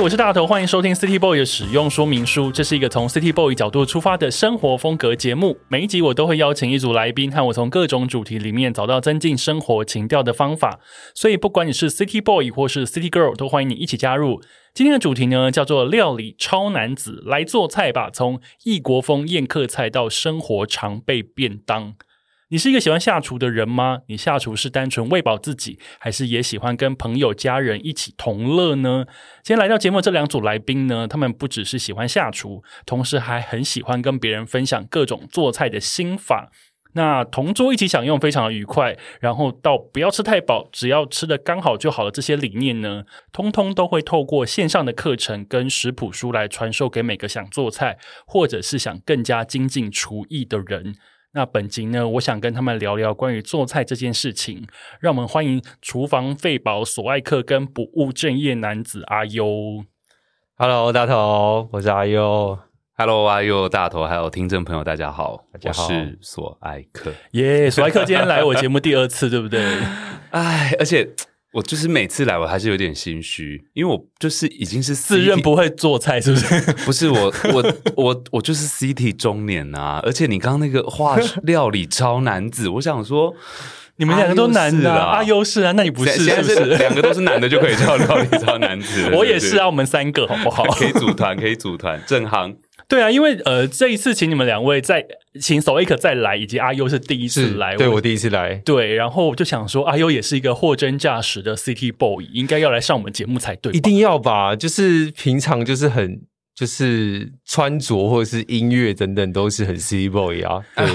我是大头，欢迎收听 City Boy 的使用说明书。这是一个从 City Boy 角度出发的生活风格节目。每一集我都会邀请一组来宾，和我从各种主题里面找到增进生活情调的方法。所以，不管你是 City Boy 或是 City Girl，都欢迎你一起加入。今天的主题呢，叫做料理超男子，来做菜吧！从异国风宴客菜到生活常备便当。你是一个喜欢下厨的人吗？你下厨是单纯喂饱自己，还是也喜欢跟朋友、家人一起同乐呢？今天来到节目这两组来宾呢，他们不只是喜欢下厨，同时还很喜欢跟别人分享各种做菜的心法。那同桌一起享用，非常的愉快。然后到不要吃太饱，只要吃得刚好就好了。这些理念呢，通通都会透过线上的课程跟食谱书来传授给每个想做菜，或者是想更加精进厨艺的人。那本集呢，我想跟他们聊聊关于做菜这件事情。让我们欢迎厨房废宝索爱克跟不务正业男子阿优。Hello，大头，我是阿优。Hello，阿优大头，还有听众朋友，大家好，大家好，我是索爱克。耶，yeah, 索爱克今天来我节目第二次，对不对？哎，而且。我就是每次来，我还是有点心虚，因为我就是已经是自认不会做菜，是不是？不是我，我，我，我就是 City 中年啊！而且你刚刚那个话 料理超男子，我想说，你们两个都男的，阿优是啊，那你不是？现在是两个都是男的就可以叫料理超男子。我也是啊，我们三个好不好？可以组团，可以组团，正行。对啊，因为呃，这一次请你们两位再请索爱克再来，以及阿优是第一次来，对我第一次来，对，然后我就想说，阿优也是一个货真价实的 City Boy，应该要来上我们节目才对，一定要吧？就是平常就是很。就是穿着或者是音乐等等都是很 City Boy 啊，对，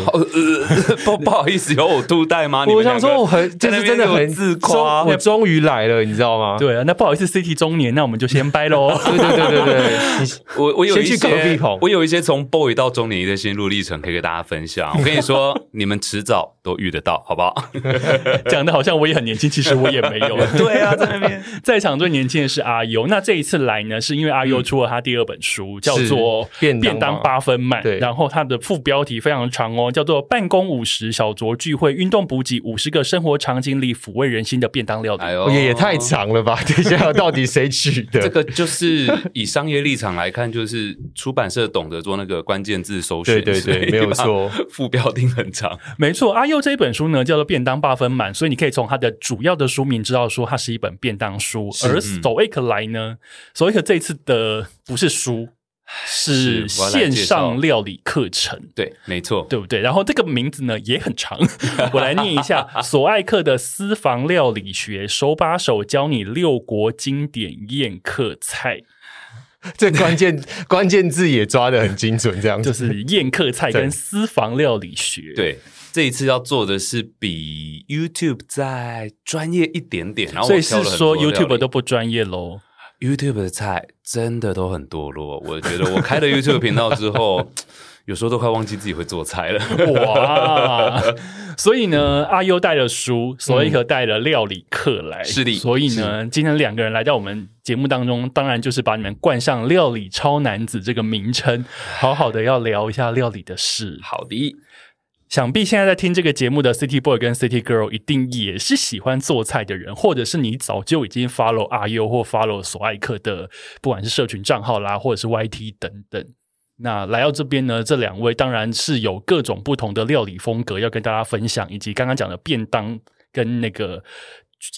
不 不好意思，有呕吐带吗？我想说我很就是真的很自夸，我终于来了，你知道吗？对啊，那不好意思，City 中年，那我们就先拜喽。对对对对对，我我有一些我有一些从 Boy 到中年的心路历程可以给大家分享。我跟你说，你们迟早都遇得到，好不好？讲的好像我也很年轻，其实我也没有。对啊，在那边在场最年轻的是阿优。那这一次来呢，是因为阿优出了他第二本书。书叫做便便当八分满，然后它的副标题非常长哦，叫做办公五十小酌聚会运动补给五十个生活场景里抚慰人心的便当料理。哎呦，也太长了吧？等一下，到底谁取的？这个就是以商业立场来看，就是出版社懂得做那个关键字搜寻，对对对，没有错，副标题很长，没错。阿佑这一本书呢，叫做便当八分满，所以你可以从它的主要的书名知道说它是一本便当书。而索爱克来呢，索爱克这一次的不是书。是线上料理课程，对，没错，对不对？然后这个名字呢也很长，我来念一下：索爱克的私房料理学，手把手教你六国经典宴客菜。这关键 关键字也抓的很精准，这样就是宴客菜跟私房料理学。对，这一次要做的是比 YouTube 再专业一点点，然后所以是说 YouTube 都不专业喽。YouTube 的菜真的都很堕落，我觉得我开了 YouTube 频道之后，有时候都快忘记自己会做菜了。哇！所以呢，阿优带了书，所以可带了料理课来，是的。所以呢，今天两个人来到我们节目当中，当然就是把你们冠上“料理超男子”这个名称，好好的要聊一下料理的事。好的。想必现在在听这个节目的 City Boy 跟 City Girl 一定也是喜欢做菜的人，或者是你早就已经 follow 阿优或 follow 索爱克的，不管是社群账号啦，或者是 YT 等等。那来到这边呢，这两位当然是有各种不同的料理风格要跟大家分享，以及刚刚讲的便当跟那个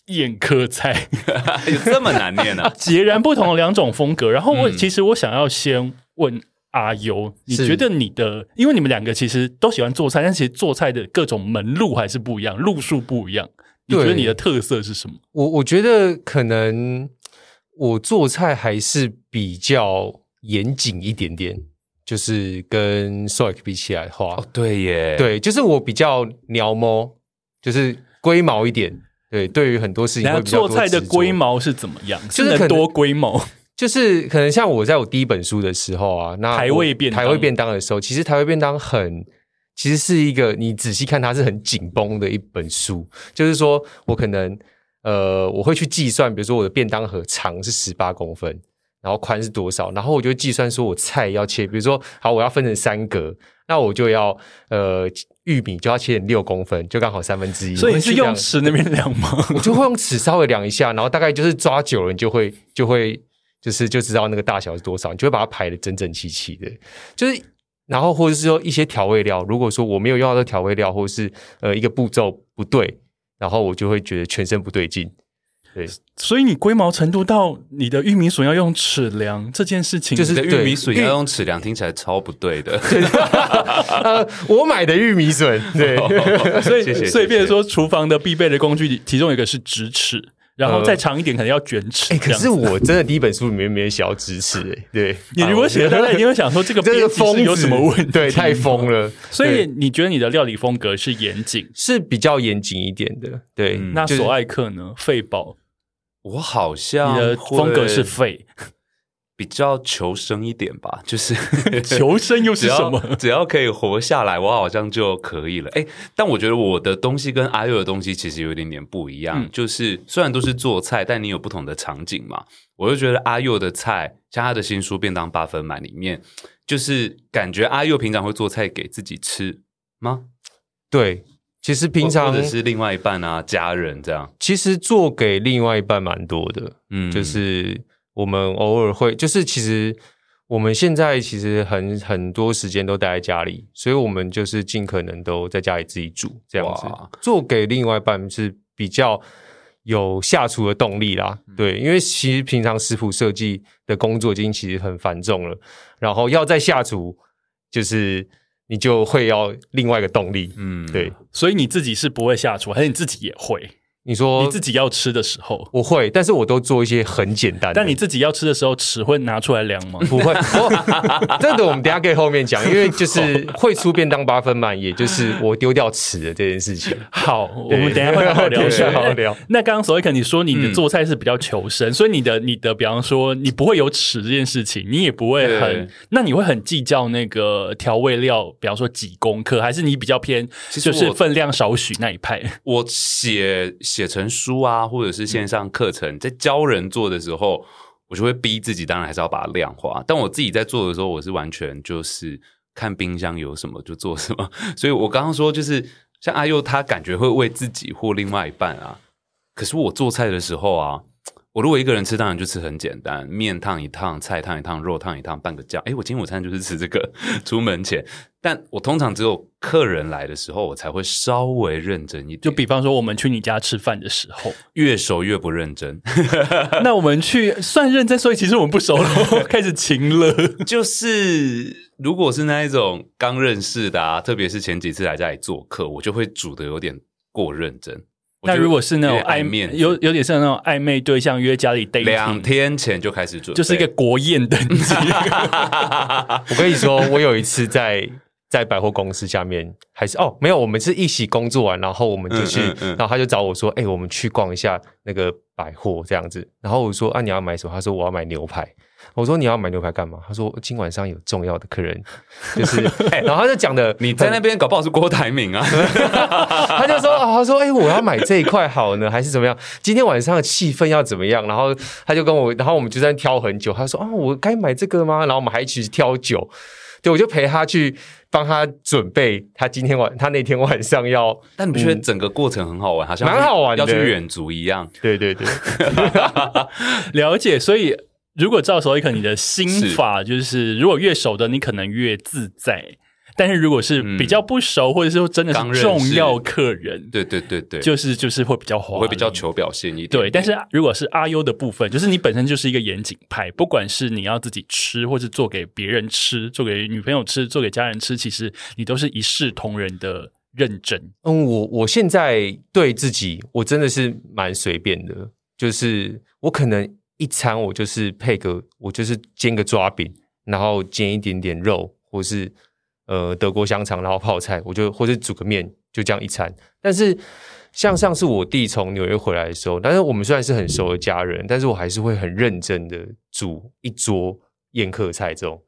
宴客菜，有这么难念啊？截然不同的两种风格。然后我、嗯、其实我想要先问。阿优，你觉得你的，因为你们两个其实都喜欢做菜，但其实做菜的各种门路还是不一样，路数不一样。你觉得你的特色是什么？我我觉得可能我做菜还是比较严谨一点点，就是跟 Soik 比起来的话，哦，对耶，对，就是我比较鸟毛，就是龟毛一点。对，对于很多事情会比较多，做菜的龟毛是怎么样？就是很多龟毛。就是可能像我在我第一本书的时候啊，那台味便台味便当的时候，其实台味便当很，其实是一个你仔细看它是很紧绷的一本书。就是说我可能呃，我会去计算，比如说我的便当盒长是十八公分，然后宽是多少，然后我就计算说我菜要切，比如说好，我要分成三格，那我就要呃。玉米就要切成六公分，就刚好三分之一。所以你是用尺那边量吗？我就会用尺稍微量一下，然后大概就是抓久了，你就会就会就是就知道那个大小是多少，你就会把它排的整整齐齐的。就是然后或者是说一些调味料，如果说我没有用到这调味料，或者是呃一个步骤不对，然后我就会觉得全身不对劲。对，所以你龟毛程度到你的玉米笋要用尺量这件事情，就是玉米笋要用尺量，听起来超不对的。呃，我买的玉米笋，对，所以谢谢所以变成说厨房的必备的工具，其中一个是直尺，然后再长一点可能要卷尺。哎，可是我真的第一本书里面没有写到直尺，哎，对，你如果写，大家一定会想说这个 这个疯有什么问题？对，太疯了。所以你觉得你的料理风格是严谨，是比较严谨一点的。对，那索爱克呢？费宝。我好像你的风格是废，比较求生一点吧，就是 求生又是什么？只要，只要可以活下来，我好像就可以了。哎，但我觉得我的东西跟阿佑的东西其实有一点点不一样。嗯、就是虽然都是做菜，但你有不同的场景嘛。我就觉得阿佑的菜，像他的新书《便当八分满》里面，就是感觉阿佑平常会做菜给自己吃吗？对。其实平常或者是另外一半啊，家人这样，其实做给另外一半蛮多的，嗯，就是我们偶尔会，就是其实我们现在其实很很多时间都待在家里，所以我们就是尽可能都在家里自己煮这样子，做给另外一半是比较有下厨的动力啦，嗯、对，因为其实平常食谱设计的工作已经其实很繁重了，然后要再下厨就是。你就会要另外一个动力，嗯，对，所以你自己是不会下厨，还是你自己也会？你说你自己要吃的时候，我会，但是我都做一些很简单的。但你自己要吃的时候，尺会拿出来量吗？不会，这个我们等下可以后面讲，因为就是会出便当八分满，也就是我丢掉尺的这件事情。好，我们等下会好好 聊，好好聊。那刚刚索爱克你说你的做菜是比较求生，所以你的你的，比方说你不会有尺这件事情，你也不会很，那你会很计较那个调味料，比方说几公克，还是你比较偏就是分量少许那一派？我写。写成书啊，或者是线上课程，在教人做的时候，我就会逼自己，当然还是要把它量化。但我自己在做的时候，我是完全就是看冰箱有什么就做什么。所以我刚刚说，就是像阿佑，他感觉会为自己或另外一半啊，可是我做菜的时候啊。我如果一个人吃，当然就吃很简单，面烫一烫，菜烫一烫，肉烫一烫，拌个酱。诶，我今天午餐就是吃这个。出门前，但我通常只有客人来的时候，我才会稍微认真一点。就比方说，我们去你家吃饭的时候，越熟越不认真。那我们去算认真，所以其实我们不熟了，开始情了。就是如果是那一种刚认识的啊，特别是前几次来家里做客，我就会煮的有点过认真。那如果是那种暧昧，有有点像那种暧昧对象约家里 dating，两天前就开始准备，就是一个国宴等级。我跟你说，我有一次在在百货公司下面，还是哦没有，我们是一起工作完，然后我们就去，嗯嗯嗯、然后他就找我说：“哎、欸，我们去逛一下那个百货这样子。”然后我说：“啊，你要买什么？”他说：“我要买牛排。”我说，你要买牛排干嘛？他说今晚上有重要的客人，就是，然后他就讲的你在那边搞不好是郭台铭啊，他就说啊，他说哎、欸，我要买这一块好呢，还是怎么样？今天晚上的气氛要怎么样？然后他就跟我，然后我们就在挑很久。他说啊，我该买这个吗？然后我们还一起去挑酒，对，我就陪他去帮他准备。他今天晚他那天晚上要，但你不觉得整个过程很好玩？好像蛮好玩的，要去远足一样。对对对，了解，所以。如果照索爱克你的心法，就是，如果越熟的你可能越自在，但是如果是比较不熟，嗯、或者是说真的是重要客人，对对对对，就是就是会比较华丽，会比较求表现一点。对，但是如果是阿优的部分，就是你本身就是一个严谨派，不管是你要自己吃，或是做给别人吃，做给女朋友吃，做给家人吃，其实你都是一视同仁的认真。嗯，我我现在对自己我真的是蛮随便的，就是我可能。一餐我就是配个，我就是煎个抓饼，然后煎一点点肉，或是呃德国香肠，然后泡菜，我就或者煮个面，就这样一餐。但是像上次我弟从纽约回来的时候，但是我们虽然是很熟的家人，但是我还是会很认真的煮一桌宴客菜这种。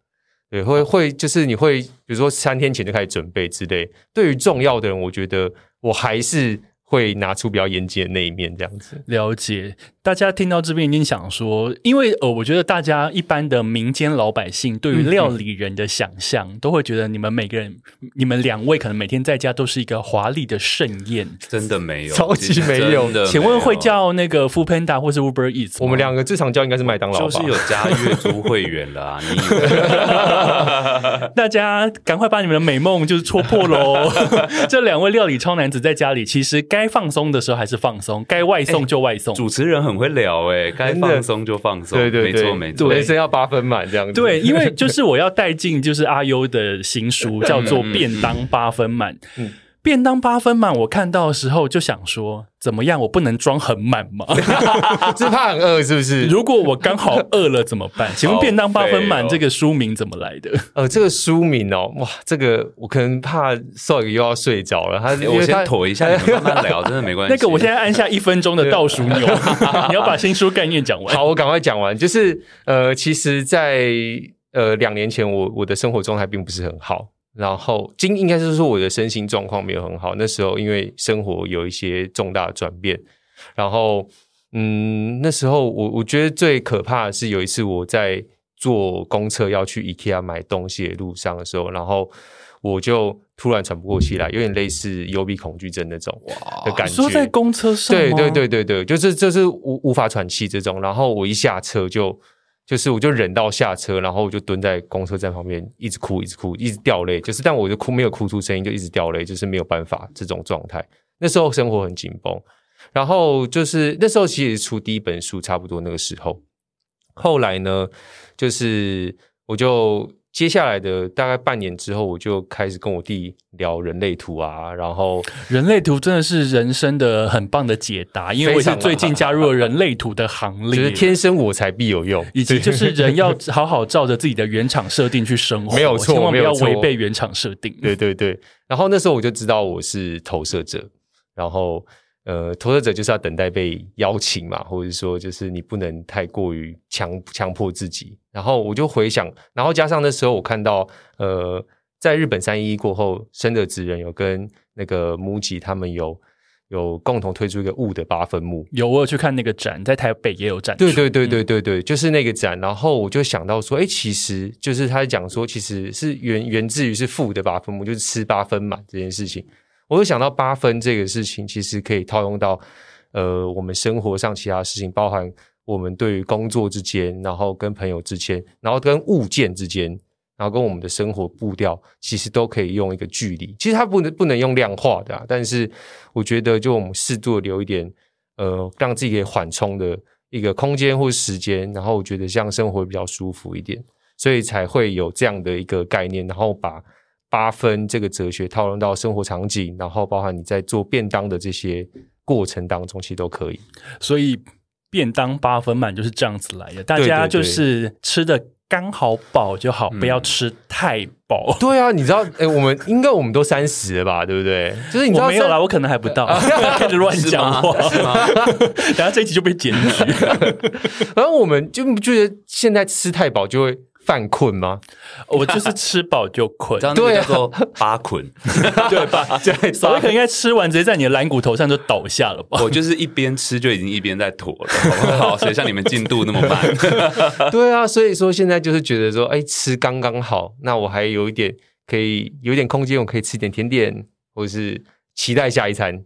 对，会会就是你会比如说三天前就开始准备之类。对于重要的人，我觉得我还是会拿出比较严谨的那一面，这样子。了解。大家听到这边一定想说，因为呃，我觉得大家一般的民间老百姓对于料理人的想象，嗯、都会觉得你们每个人，你们两位可能每天在家都是一个华丽的盛宴。真的没有，超级没有的。请问会叫那个 Foodpanda 或是 Uber Eats？我们两个最常叫应该是麦当劳吧？就是有加月租会员了啊！你以为 大家赶快把你们的美梦就是戳破喽！这两位料理超男子在家里，其实该放松的时候还是放松，该外送就外送。主持人很。会聊哎，该放松就放松，对对对，没错没错，人生要八分满这样子。对，因为就是我要带进就是阿优的新书，叫做《便当八分满》。嗯。便当八分满，我看到的时候就想说，怎么样？我不能装很满吗？是怕很饿是不是？如果我刚好饿了怎么办？请问便当八分满这个书名怎么来的？呃，这个书名哦，哇，这个我可能怕 Soil 又要睡着了。他，我先妥一下，慢慢聊，真的没关系。那个，我现在按下一分钟的倒数钮，你要把新书概念讲完。好，我赶快讲完。就是呃，其实在，在呃两年前我，我我的生活状态并不是很好。然后，今应该是说我的身心状况没有很好。那时候因为生活有一些重大的转变，然后，嗯，那时候我我觉得最可怕的是有一次我在坐公车要去 IKEA 买东西的路上的时候，然后我就突然喘不过气来，有点类似幽闭恐惧症那种的感觉。说在公车上，对对对对对，就是就是无无法喘气这种。然后我一下车就。就是我就忍到下车，然后我就蹲在公车站旁边，一直哭，一直哭，一直掉泪。就是，但我就哭没有哭出声音，就一直掉泪，就是没有办法这种状态。那时候生活很紧绷，然后就是那时候其实出第一本书，差不多那个时候。后来呢，就是我就。接下来的大概半年之后，我就开始跟我弟聊人类图啊，然后人类图真的是人生的很棒的解答，因为我是最近加入了人类图的行列，就是天生我材必有用，以及就是人要好好照着自己的原厂设定去生活，没有错，千万不要违背原厂设定。对对对，然后那时候我就知道我是投射者，然后。呃，投射者就是要等待被邀请嘛，或者说就是你不能太过于强强迫自己。然后我就回想，然后加上那时候我看到，呃，在日本三一一过后，生的职人有跟那个 MUJI 他们有有共同推出一个物的八分木。有，我有去看那个展，在台北也有展。对对对对对对，就是那个展。然后我就想到说，哎，其实就是他讲说，其实是源源自于是负的八分木，就是吃八分满这件事情。我会想到八分这个事情，其实可以套用到呃我们生活上其他事情，包含我们对于工作之间，然后跟朋友之间，然后跟物件之间，然后跟我们的生活步调，其实都可以用一个距离。其实它不能不能用量化的啊，但是我觉得就我们适度的留一点呃让自己可以缓冲的一个空间或时间，然后我觉得这样生活比较舒服一点，所以才会有这样的一个概念，然后把。八分这个哲学套用到生活场景，然后包含你在做便当的这些过程当中，其实都可以。所以便当八分满就是这样子来的，大家就是吃的刚好饱就好，不要吃太饱。对啊，你知道，哎，我们应该我们都三十了吧，对不对？就是你知道没有啦，我可能还不到，开始乱讲话，是吗？等下这一集就被检举。然后我们就觉得现在吃太饱就会。犯困吗？我就是吃饱就困，对，叫做八困，对吧？对，所以可能应该吃完直接在你的蓝骨头上就倒下了吧？我就是一边吃就已经一边在妥了，好不好？所以像你们进度那么慢，对啊，所以说现在就是觉得说，哎，吃刚刚好，那我还有一点可以有一点空间，我可以吃一点甜点，或者是期待下一餐。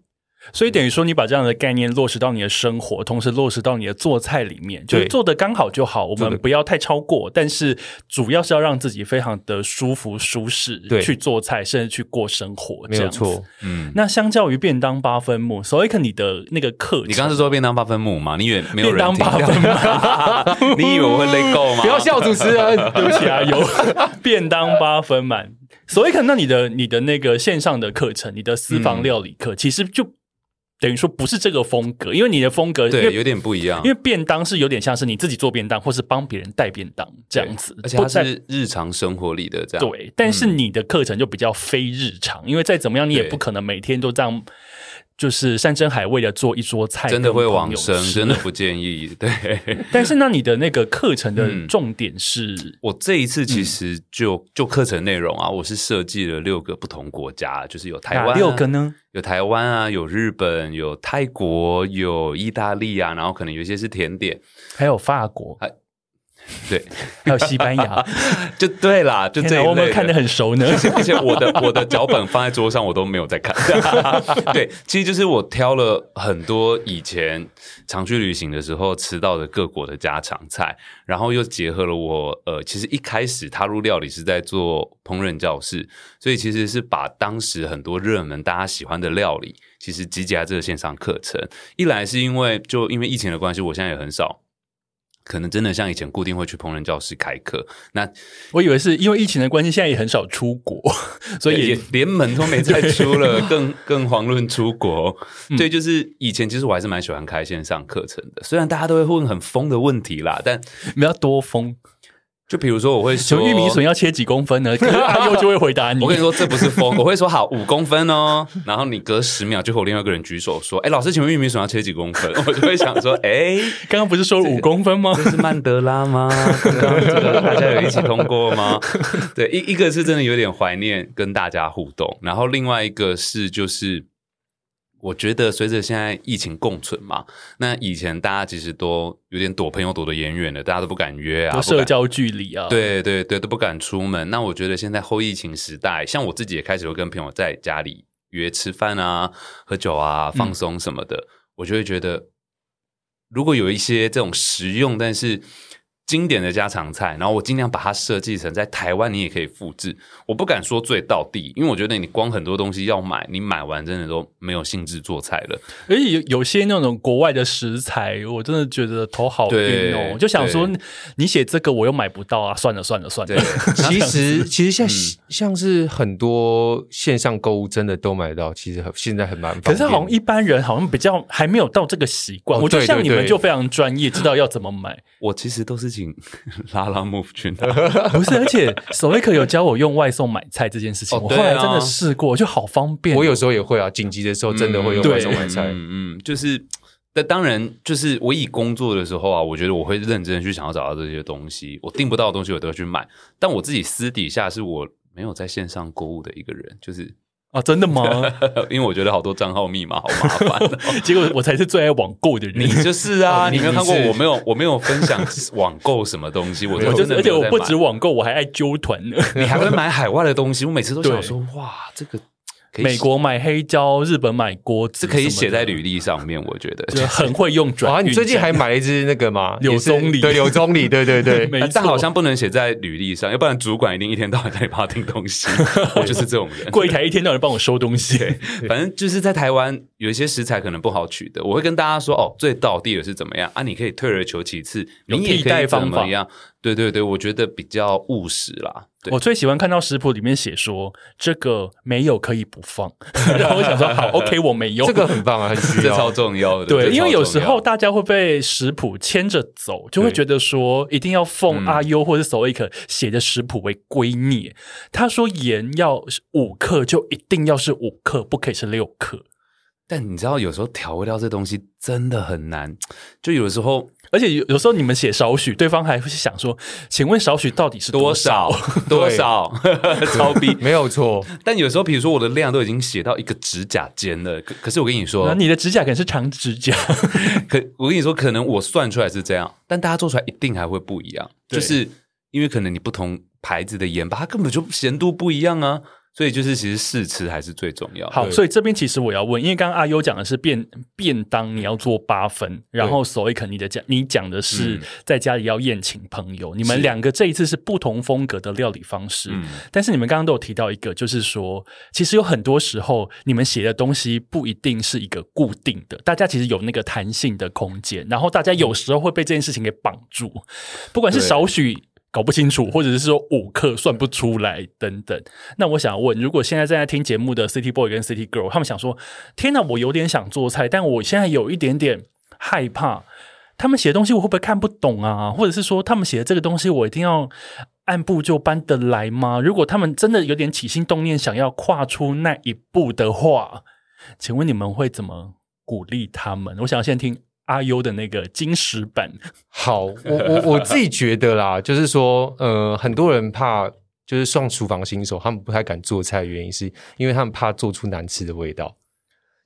所以等于说，你把这样的概念落实到你的生活，同时落实到你的做菜里面，就是做的刚好就好。我们不要太超过，但是主要是要让自己非常的舒服舒适，对，去做菜，甚至去过生活，没有错。嗯，那相较于便当八分目，所以看你的那个课，你刚刚是说便当八分目吗？你以为没有人便当八分目？你以为我会累够吗？不要笑主持人，对不起啊，有 便当八分满。所以可那你的你的那个线上的课程，你的私房料理课，嗯、其实就。等于说不是这个风格，因为你的风格对有点不一样。因为便当是有点像是你自己做便当，或是帮别人带便当这样子，而且它是日常生活里的这样。对，但是你的课程就比较非日常，嗯、因为再怎么样你也不可能每天都这样。就是山珍海味的做一桌菜，真的会往生，真的不建议。对，但是那你的那个课程的重点是，嗯、我这一次其实就、嗯、就课程内容啊，我是设计了六个不同国家，就是有台湾、啊、六个呢，有台湾啊，有日本，有泰国，有意大利啊，然后可能有一些是甜点，还有法国。对，还有西班牙，就对啦，就这我们看得很熟呢。而且我的我的脚本放在桌上，我都没有在看。对，其实就是我挑了很多以前常去旅行的时候吃到的各国的家常菜，然后又结合了我呃，其实一开始踏入料理是在做烹饪教室，所以其实是把当时很多热门大家喜欢的料理，其实集结在这个线上课程。一来是因为就因为疫情的关系，我现在也很少。可能真的像以前固定会去烹饪教室开课，那我以为是因为疫情的关系，现在也很少出国，所以也连门都没再出了，更更遑论出国。对，就是以前其实我还是蛮喜欢开线上课程的，虽然大家都会问很疯的问题啦，但没有多疯。就比如说，我会说玉米笋要切几公分呢？阿优就会回答你。我跟你说，这不是疯，我会说好五公分哦。然后你隔十秒就和另外一个人举手说：“哎，老师，请问玉米笋要切几公分？” 我就会想说：“哎，刚刚不是说五公分吗？这是曼德拉吗？刚刚这个大家有一起通过吗？”对，一一个是真的有点怀念跟大家互动，然后另外一个是就是。我觉得随着现在疫情共存嘛，那以前大家其实都有点躲朋友躲得远远的，大家都不敢约啊，社交距离啊，对对对，都不敢出门。那我觉得现在后疫情时代，像我自己也开始会跟朋友在家里约吃饭啊、喝酒啊、放松什么的，嗯、我就会觉得，如果有一些这种实用，但是。经典的家常菜，然后我尽量把它设计成在台湾你也可以复制。我不敢说最到地，因为我觉得你光很多东西要买，你买完真的都没有兴致做菜了。而且有有些那种国外的食材，我真的觉得头好晕哦。我就想说，你写这个我又买不到啊，算了算了算了。其实其实像、嗯、像是很多线上购物真的都买到，其实现在很蛮方便。可是好像一般人好像比较还没有到这个习惯。哦、我觉得像你们就非常专业，知道要怎么买。我其实都是。拉拉 move 群，不是，而且 Stoic 有教我用外送买菜这件事情，哦啊、我后来真的试过，就好方便。我有时候也会啊，紧急的时候真的会用外送买菜。嗯，嗯，就是，但当然，就是我以工作的时候啊，我觉得我会认真去想要找到这些东西，我订不到的东西我都要去买。但我自己私底下是我没有在线上购物的一个人，就是。啊，真的吗？因为我觉得好多账号密码好麻烦，结果我才是最爱网购的人。你就是啊，你没有看过我没有我没有分享网购什么东西，我 我就是，而且我不止网购，我还爱揪团呢。你还会买海外的东西，我每次都想说，哇，这个。美国买黑胶，日本买锅子，是可以写在履历上面。我觉得就很会用转。啊，你最近还买了一支那个吗？柳宗理，对，柳宗理，对 对对。但好像不能写在履历上，要不然主管一定一天到晚在帮他订东西。我就是这种人，柜台一天到晚帮我收东西。反正就是在台湾有一些食材可能不好取得，我会跟大家说哦，最到地的是怎么样啊？你可以退而求其次，有替代方法。对对对，我觉得比较务实啦。我最喜欢看到食谱里面写说这个没有可以不放，然后我想说好，OK，我没有，这个很棒啊，很需要，这超重要的。对，因为有时候大家会被食谱牵着走，就会觉得说一定要奉阿优或者 Stoic 写的食谱为圭臬。他说盐要五克，就一定要是五克，不可以是六克。但你知道，有时候调味料这东西真的很难，就有时候，而且有有时候你们写少许，对方还会想说：“请问少许到底是多少？多少？超逼 没有错。”但有时候，比如说我的量都已经写到一个指甲尖了，可可是我跟你说，你的指甲可能是长指甲。可我跟你说，可能我算出来是这样，但大家做出来一定还会不一样，就是因为可能你不同牌子的盐巴，它根本就咸度不一样啊。所以就是，其实试吃还是最重要。好，所以这边其实我要问，因为刚刚阿优讲的是便便当，你要做八分，然后所谓肯你的讲，你讲的是在家里要宴请朋友。嗯、你们两个这一次是不同风格的料理方式，是但是你们刚刚都有提到一个，就是说，其实有很多时候你们写的东西不一定是一个固定的，大家其实有那个弹性的空间，然后大家有时候会被这件事情给绑住，不管是少许。搞不清楚，或者是说五克算不出来等等。那我想问，如果现在正在听节目的 City Boy 跟 City Girl，他们想说：“天哪，我有点想做菜，但我现在有一点点害怕，他们写的东西我会不会看不懂啊？或者是说，他们写的这个东西我一定要按部就班的来吗？如果他们真的有点起心动念，想要跨出那一步的话，请问你们会怎么鼓励他们？我想要先听阿优的那个金石版。好，我我我自己觉得啦，就是说，呃，很多人怕就是上厨房新手，他们不太敢做菜原因，是因为他们怕做出难吃的味道，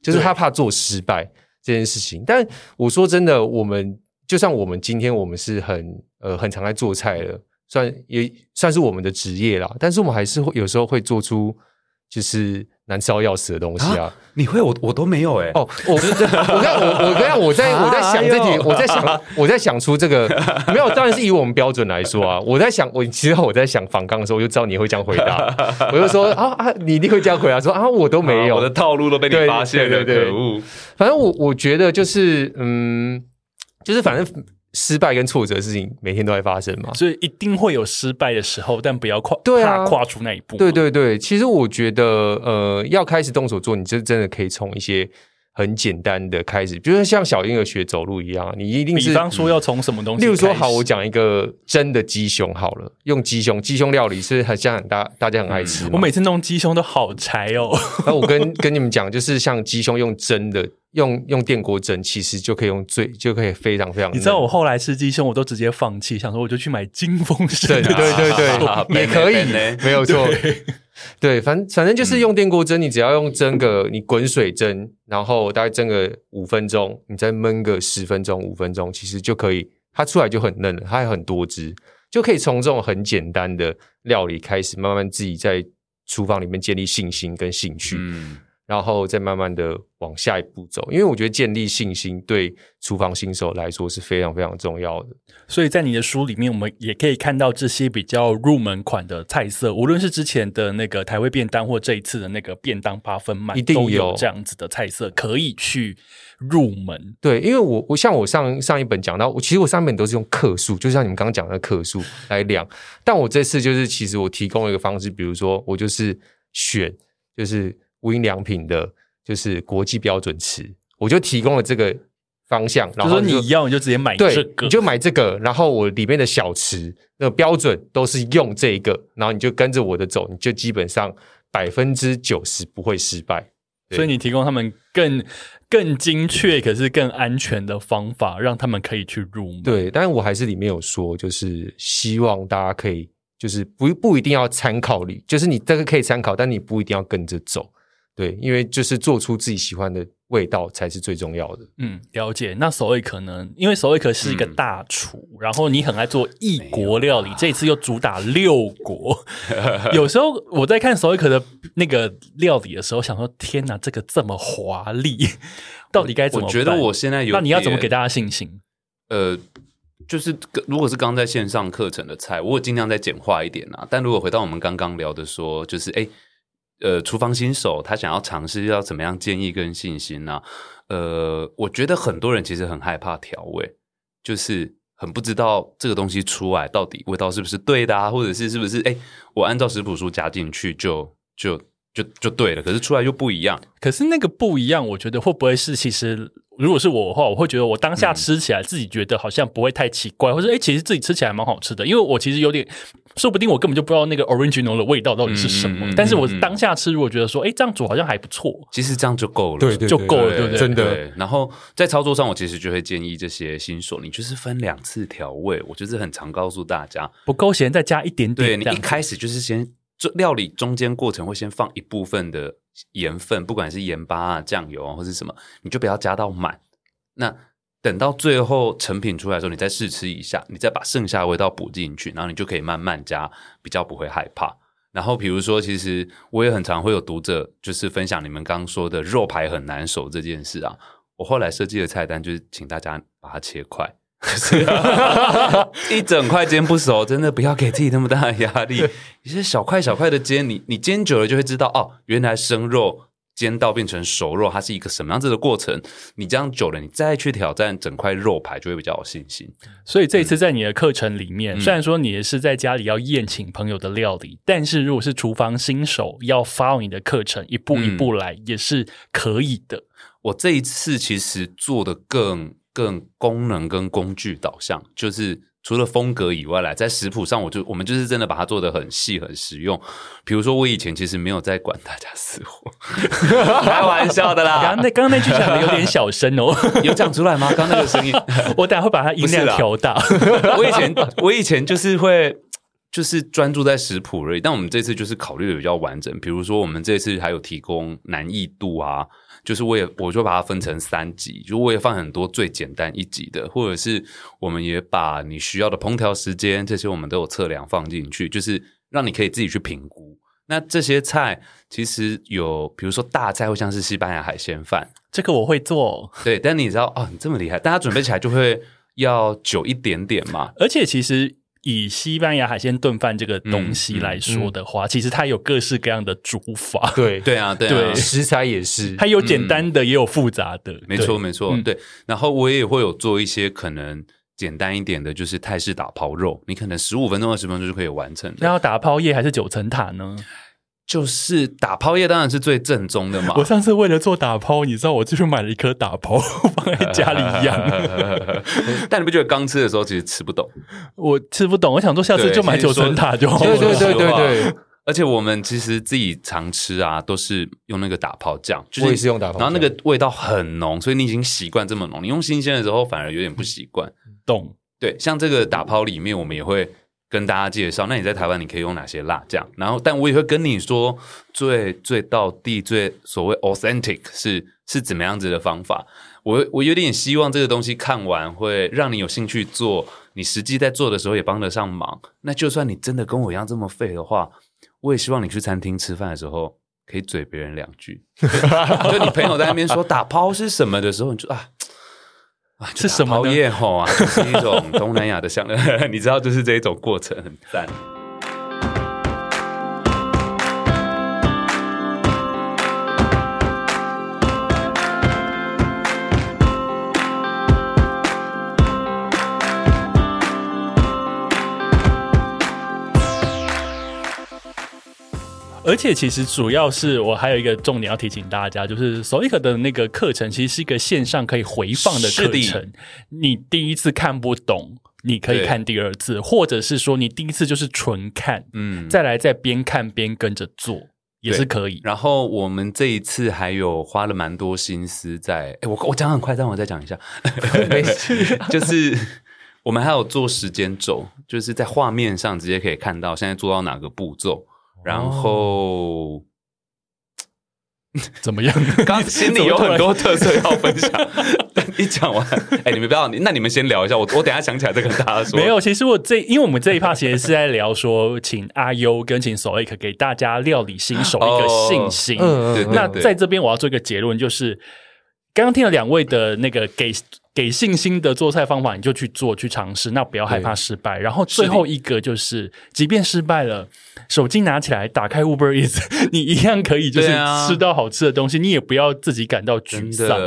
就是他怕做失败这件事情。但我说真的，我们就像我们今天，我们是很呃很常在做菜的。算也算是我们的职业啦，但是我们还是会有时候会做出就是难吃到要死的东西啊！啊你会，我我都没有哎、欸。哦，我 我看我我看我在我在想这题，我在想我在想出这个没有，当然是以我们标准来说啊。我在想，我其实我在想反刚的时候，我就知道你会这样回答，我就说啊啊，你一定会这样回答，说啊，我都没有，我的套路都被你发现了，可恶！反正我我觉得就是嗯，就是反正。失败跟挫折的事情每天都在发生嘛，所以一定会有失败的时候，但不要跨，对啊，跨出那一步。对对对，其实我觉得，呃，要开始动手做，你就真的可以从一些。很简单的开始，比如说像小婴儿学走路一样，你一定是。比方说要从什么东西？例如说，好，我讲一个蒸的鸡胸好了，用鸡胸，鸡胸料理是很像很大，大家很爱吃。我每次弄鸡胸都好柴哦。那我跟跟你们讲，就是像鸡胸用蒸的，用用电锅蒸，其实就可以用最就可以非常非常。你知道我后来吃鸡胸，我都直接放弃，想说我就去买金凤生。对对对对，也可以，没有错。对，反正反正就是用电锅蒸，你只要用蒸个，你滚水蒸，然后大概蒸个五分钟，你再焖个十分钟、五分钟，其实就可以，它出来就很嫩了，它还很多汁，就可以从这种很简单的料理开始，慢慢自己在厨房里面建立信心跟兴趣。嗯。然后再慢慢的往下一步走，因为我觉得建立信心对厨房新手来说是非常非常重要的。所以在你的书里面，我们也可以看到这些比较入门款的菜色，无论是之前的那个台味便当，或这一次的那个便当八分满，一定有这样子的菜色可以去入门。对，因为我我像我上上一本讲到，我其实我上一本都是用克数，就像你们刚刚讲的克数来量，但我这次就是其实我提供了一个方式，比如说我就是选就是。无印良品的，就是国际标准瓷，我就提供了这个方向。然后你要，你就直接买这个，对，你就买这个。然后我里面的小瓷那个标准都是用这个，然后你就跟着我的走，你就基本上百分之九十不会失败。所以你提供他们更更精确，可是更安全的方法，让他们可以去入门。对，但是我还是里面有说，就是希望大家可以，就是不不一定要参考你，就是你这个可以参考，但你不一定要跟着走。对，因为就是做出自己喜欢的味道才是最重要的。嗯，了解。那首尔可能因为首尔可是一个大厨，嗯、然后你很爱做异国料理，这一次又主打六国。有时候我在看所谓可的那个料理的时候，想说：天哪，这个这么华丽，到底该怎么办？我觉得我现在有，那你要怎么给大家信心？呃，就是如果是刚在线上课程的菜，我尽量再简化一点啊。但如果回到我们刚刚聊的说，就是哎。诶呃，厨房新手他想要尝试要怎么样建议跟信心呢、呃，我觉得很多人其实很害怕调味，就是很不知道这个东西出来到底味道是不是对的啊，或者是是不是哎，我按照食谱书加进去就就就就对了，可是出来又不一样。可是那个不一样，我觉得会不会是其实？如果是我的话，我会觉得我当下吃起来自己觉得好像不会太奇怪，嗯、或者哎，其实自己吃起来蛮好吃的。因为我其实有点，说不定我根本就不知道那个 original 的味道到底是什么。嗯嗯嗯、但是我当下吃，如果觉得说，哎，这样煮好像还不错，其实这样就够了，对就够了，对不对？真的。然后在操作上，我其实就会建议这些新手，你就是分两次调味。我就是很常告诉大家，不够咸再加一点点。对，你一开始就是先做料理，中间过程会先放一部分的盐分，不管是盐巴啊、酱油啊，或是什么，你就不要加到满。那等到最后成品出来的时候，你再试吃一下，你再把剩下的味道补进去，然后你就可以慢慢加，比较不会害怕。然后比如说，其实我也很常会有读者就是分享你们刚刚说的肉排很难熟这件事啊。我后来设计的菜单就是请大家把它切块，一整块煎不熟，真的不要给自己那么大的压力。一些小块小块的煎，你你煎久了就会知道哦，原来生肉。煎到变成熟肉，它是一个什么样子的过程？你这样久了，你再去挑战整块肉排，就会比较有信心。所以这一次在你的课程里面，嗯、虽然说你也是在家里要宴请朋友的料理，嗯、但是如果是厨房新手要 follow 你的课程，一步一步来也是可以的。嗯、我这一次其实做的更更功能跟工具导向，就是除了风格以外来，在食谱上，我就我们就是真的把它做的很细很实用。比如说，我以前其实没有在管大家死活，开玩笑的啦。刚刚那刚刚那句讲的有点小声哦，有讲出来吗？刚刚那个声音，我等下会把它音量调大。我以前我以前就是会就是专注在食谱而已，但我们这次就是考虑的比较完整。比如说，我们这次还有提供难易度啊。就是我也我就把它分成三级，就我也放很多最简单一级的，或者是我们也把你需要的烹调时间这些我们都有测量放进去，就是让你可以自己去评估。那这些菜其实有，比如说大菜会像是西班牙海鲜饭，这个我会做。对，但你知道哦，你这么厉害，大家准备起来就会要久一点点嘛，而且其实。以西班牙海鲜炖饭这个东西来说的话，嗯嗯、其实它有各式各样的煮法。对 对啊，对啊，对食材也是，它有简单的，嗯、也有复杂的。没错，没错。对，然后我也会有做一些可能简单一点的，就是泰式打抛肉，你可能十五分钟、二十分钟就可以完成。那要打抛叶还是九层塔呢？就是打抛叶当然是最正宗的嘛。我上次为了做打抛，你知道我就去买了一颗打抛 放在家里养。但你不觉得刚吃的时候其实吃不懂？我吃不懂，我想说下次就买九层塔就好了。对对对对对。而且我们其实自己常吃啊，都是用那个打抛酱，就是、我也是用打抛，然后那个味道很浓，所以你已经习惯这么浓。你用新鲜的时候反而有点不习惯。懂？对，像这个打抛里面，我们也会。跟大家介绍，那你在台湾你可以用哪些辣酱？然后，但我也会跟你说最最到地、最所谓 authentic 是是怎么样子的方法。我我有点希望这个东西看完会让你有兴趣做，你实际在做的时候也帮得上忙。那就算你真的跟我一样这么废的话，我也希望你去餐厅吃饭的时候可以嘴别人两句。就你朋友在那边说打 抛是什么的时候，你就啊。啊，是什么？熬夜吼啊，是一种东南亚的香料，你知道，就是这一种过程很赞。而且其实主要是我还有一个重点要提醒大家，就是 Stoic 的那个课程其实是一个线上可以回放的课程。你第一次看不懂，你可以看第二次，或者是说你第一次就是纯看，嗯，再来再边看边跟着做也是可以。然后我们这一次还有花了蛮多心思在，哎，我我讲很快，但我再讲一下，就是我们还有做时间轴，就是在画面上直接可以看到现在做到哪个步骤。然后怎么样？刚心里有很多特色要分享，但一讲完，哎，你们不要，那你们先聊一下，我我等下想起来再跟大家说。没有，其实我这，因为我们这一趴其实是在聊说，请阿优跟请 Stoic 给大家料理新手一个信心。嗯，那在这边我要做一个结论，就是刚刚听了两位的那个给。给信心的做菜方法，你就去做，去尝试，那不要害怕失败。然后最后一个就是，即便失败了，手机拿起来，打开 Uber Eats，你一样可以就是吃到好吃的东西。你也不要自己感到沮丧，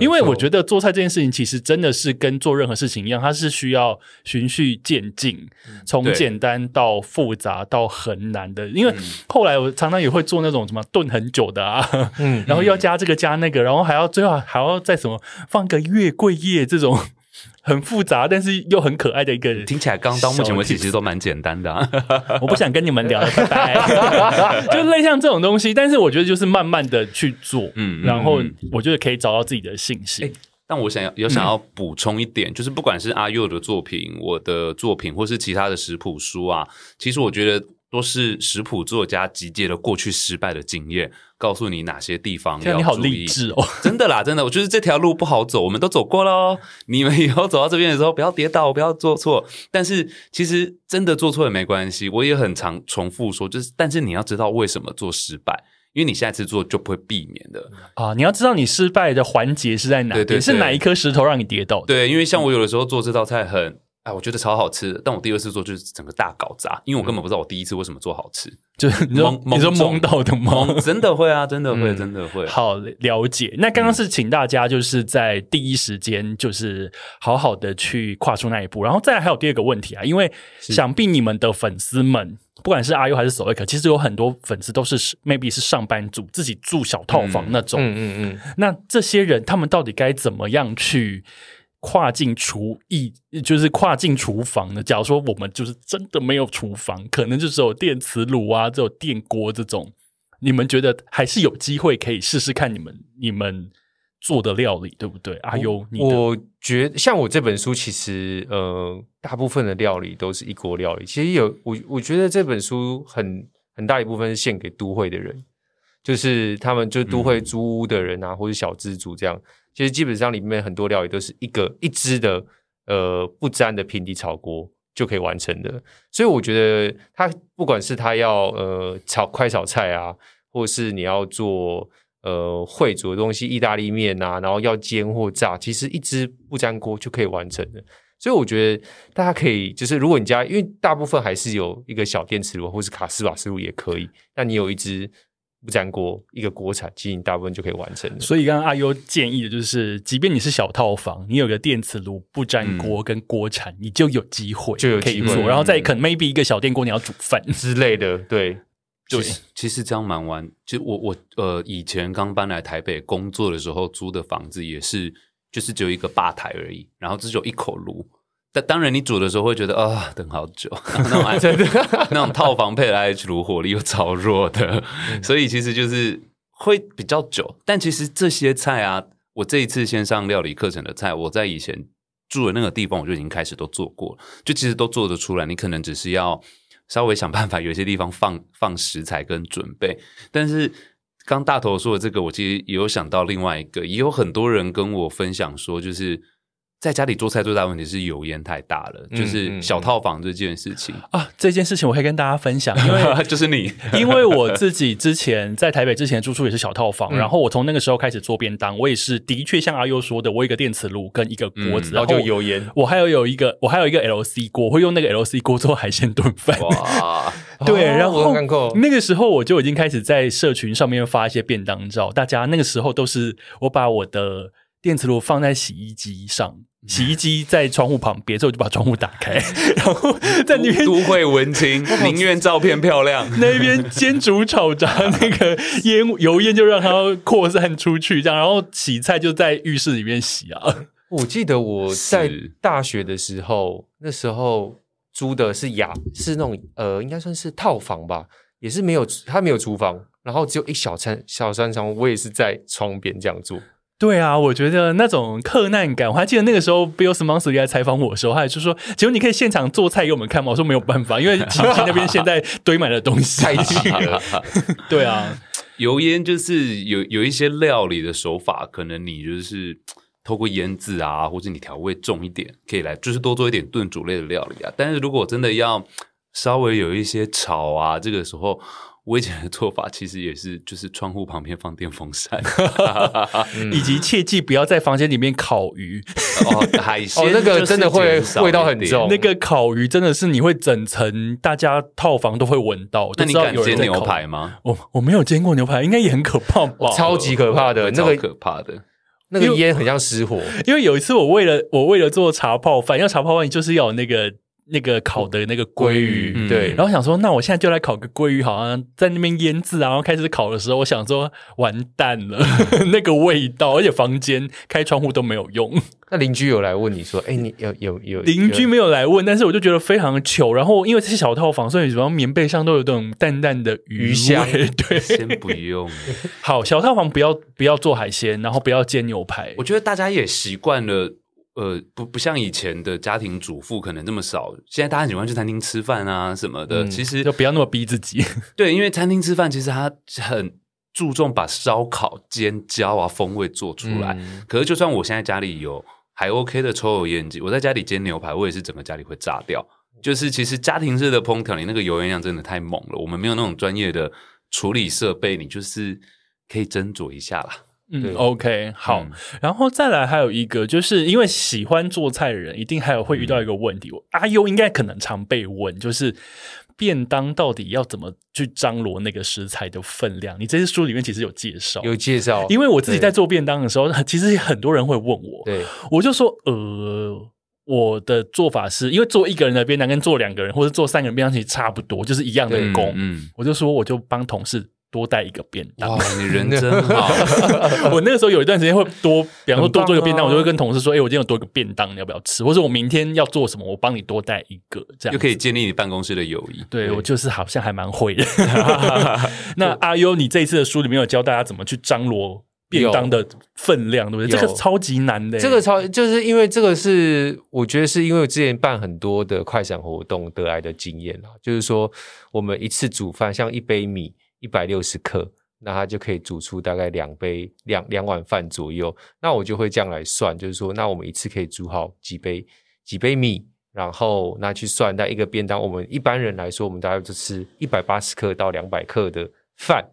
因为我觉得做菜这件事情其实真的是跟做任何事情一样，它是需要循序渐进，从简单到复杂到很难的。因为后来我常常也会做那种什么炖很久的啊，嗯，然后要加这个加那个，然后还要最后还要再什么放个月桂叶。这种 很复杂，但是又很可爱的一个人，听起来刚到目前为止其实都蛮简单的，啊。我不想跟你们聊了，拜拜。就类像这种东西，但是我觉得就是慢慢的去做，嗯，然后我觉得可以找到自己的信心。欸，但我想要有想要补充一点，嗯，就是不管是阿佑的作品，我的作品，或是其他的食谱书啊，其实我觉得。都是食谱作家集结了过去失败的经验，告诉你哪些地方要注意。你好励志哦！真的啦，真的，我觉得这条路不好走，我们都走过喽。你们以后走到这边的时候，不要跌倒，不要做错。但是其实真的做错也没关系，我也很常重复说，就是但是你要知道为什么做失败，因为你下次做就不会避免的啊。你要知道你失败的环节是在哪，对对对，是哪一颗石头让你跌倒。对，因为像我有的时候做这道菜很。哎，我觉得超好吃的，但我第二次做就是整个大搞砸，因为我根本不知道我第一次为什么做好吃，就是你说你说懵到的懵，真的会啊，真的会，真的会。好了解。那刚刚是请大家就是在第一时间就是好好的去跨出那一步，然后再来还有第二个问题啊，因为想必你们的粉丝们，不管是阿优还是 Stoic，其实有很多粉丝都是 maybe 是上班族，自己住小套房那种，嗯嗯嗯。那这些人他们到底该怎么样去？跨境厨艺，就是跨境厨房的。假如说我们就是真的没有厨房，可能就只有电磁炉啊，只有电锅这种，你们觉得还是有机会可以试试看你们你们做的料理，对不对？阿优，我觉得像我这本书，其实呃，大部分的料理都是一锅料理。其实有我，我觉得这本书很很大一部分是献给都会的人。就是他们就都会租屋的人啊，嗯、或者小资族这样，其实基本上里面很多料理都是一个一只的呃不粘的平底炒锅就可以完成的，所以我觉得它不管是它要呃炒快炒菜啊，或是你要做呃会煮的东西，意大利面啊，然后要煎或炸，其实一只不粘锅就可以完成的。所以我觉得大家可以就是如果你家因为大部分还是有一个小电磁炉或是卡式瓦斯炉也可以，那你有一只。不粘锅一个锅铲，其实你大部分就可以完成。所以刚刚阿优建议的就是，即便你是小套房，你有个电磁炉、不粘锅跟锅铲，嗯、你就有机会就有机会。然后再可能 maybe 一个小电锅，你要煮饭之类的。对，就其实这样蛮完。其实我我呃以前刚搬来台北工作的时候租的房子也是，就是只有一个吧台而已，然后只有一口炉。但当然，你煮的时候会觉得啊、哦，等好久。那种那种套房配的 IH 炉火力又超弱的，所以其实就是会比较久。但其实这些菜啊，我这一次线上料理课程的菜，我在以前住的那个地方我就已经开始都做过了，就其实都做得出来。你可能只是要稍微想办法，有些地方放 放食材跟准备。但是刚大头说的这个，我其实也有想到另外一个，也有很多人跟我分享说，就是。在家里做菜最大的问题是油烟太大了，嗯、就是小套房这件事情、嗯、啊，这件事情我可以跟大家分享，因为 就是你，因为我自己之前在台北之前住处也是小套房，嗯、然后我从那个时候开始做便当，我也是的确像阿优说的，我有一个电磁炉跟一个锅子，嗯、然后就油烟，我还有有一个我还有一个 LC 锅，我会用那个 LC 锅做海鲜炖饭，哇，对，然后那个时候我就已经开始在社群上面发一些便当照，大家那个时候都是我把我的电磁炉放在洗衣机上。洗衣机在窗户旁边，之后就把窗户打开，然后在那边都会文青，宁愿照片漂亮。那边煎煮炒炸，那个烟油烟就让它扩散出去，这样，然后洗菜就在浴室里面洗啊。我记得我在大学的时候，那时候租的是雅，是那种呃，应该算是套房吧，也是没有，它没有厨房，然后只有一小餐小三床，我也是在窗边这样做。对啊，我觉得那种克难感，我还记得那个时候，Bill Simmons 来采访我的时候，他就说：“请问你可以现场做菜给我们看吗？”我说：“没有办法，因为洗衣机那边现在堆满了东西，太挤了。”对啊，油烟就是有有一些料理的手法，可能你就是透过腌制啊，或者你调味重一点，可以来就是多做一点炖煮类的料理啊。但是如果真的要稍微有一些炒啊，这个时候。我以前的做法其实也是，就是窗户旁边放电风扇，以及切记不要在房间里面烤鱼。哦，海鲜、哦、那个真的会味道很重。那个烤鱼真的是你会整层大家套房都会闻到。那你敢煎牛排吗？我我没有煎过牛排，应该也很可怕吧？超级可怕的，那个可怕的，那个烟很像失火。因为有一次我为了我为了做茶泡饭，要茶泡饭就是要有那个。那个烤的那个鲑鱼，嗯、对，然后想说，那我现在就来烤个鲑鱼，好像在那边腌制，然后开始烤的时候，我想说，完蛋了，那个味道，而且房间开窗户都没有用。那邻居有来问你说，哎、欸，你有有有？邻居没有来问，但是我就觉得非常的糗。然后因为这是小套房，所以什么棉被上都有这种淡淡的鱼香。对，先不用。好，小套房不要不要做海鲜，然后不要煎牛排。我觉得大家也习惯了。呃，不不像以前的家庭主妇可能那么少，现在大家喜欢去餐厅吃饭啊什么的。嗯、其实就不要那么逼自己。对，因为餐厅吃饭其实它很注重把烧烤、煎焦啊风味做出来。嗯、可是就算我现在家里有还 OK 的抽油烟机，我在家里煎牛排，我也是整个家里会炸掉。就是其实家庭式的烹调，你那个油烟量真的太猛了。我们没有那种专业的处理设备，你就是可以斟酌一下啦。嗯，OK，好，嗯、然后再来还有一个，就是因为喜欢做菜的人，一定还有会遇到一个问题。嗯、阿优应该可能常被问，就是便当到底要怎么去张罗那个食材的分量？你这些书里面其实有介绍，有介绍。因为我自己在做便当的时候，其实很多人会问我，对，我就说，呃，我的做法是因为做一个人的便当跟做两个人或者做三个人便当其实差不多，就是一样的工，嗯，嗯我就说我就帮同事。多带一个便当。哇，你人 真好！我那个时候有一段时间会多，比方说多做一个便当，我就会跟同事说：“哎，我今天有多一个便当，你要不要吃？或者我明天要做什么，我帮你多带一个，这样就可以建立你办公室的友谊。”对，我就是好像还蛮会的。那阿优，你这一次的书里面有教大家怎么去张罗？便当的分量对不对？这个超级难的。这个超就是因为这个是我觉得是因为我之前办很多的快闪活动得来的经验啊，就是说我们一次煮饭，像一杯米一百六十克，那它就可以煮出大概两杯两两碗饭左右。那我就会这样来算，就是说那我们一次可以煮好几杯几杯米，然后那去算，那一个便当，我们一般人来说，我们大概就吃一百八十克到两百克的饭，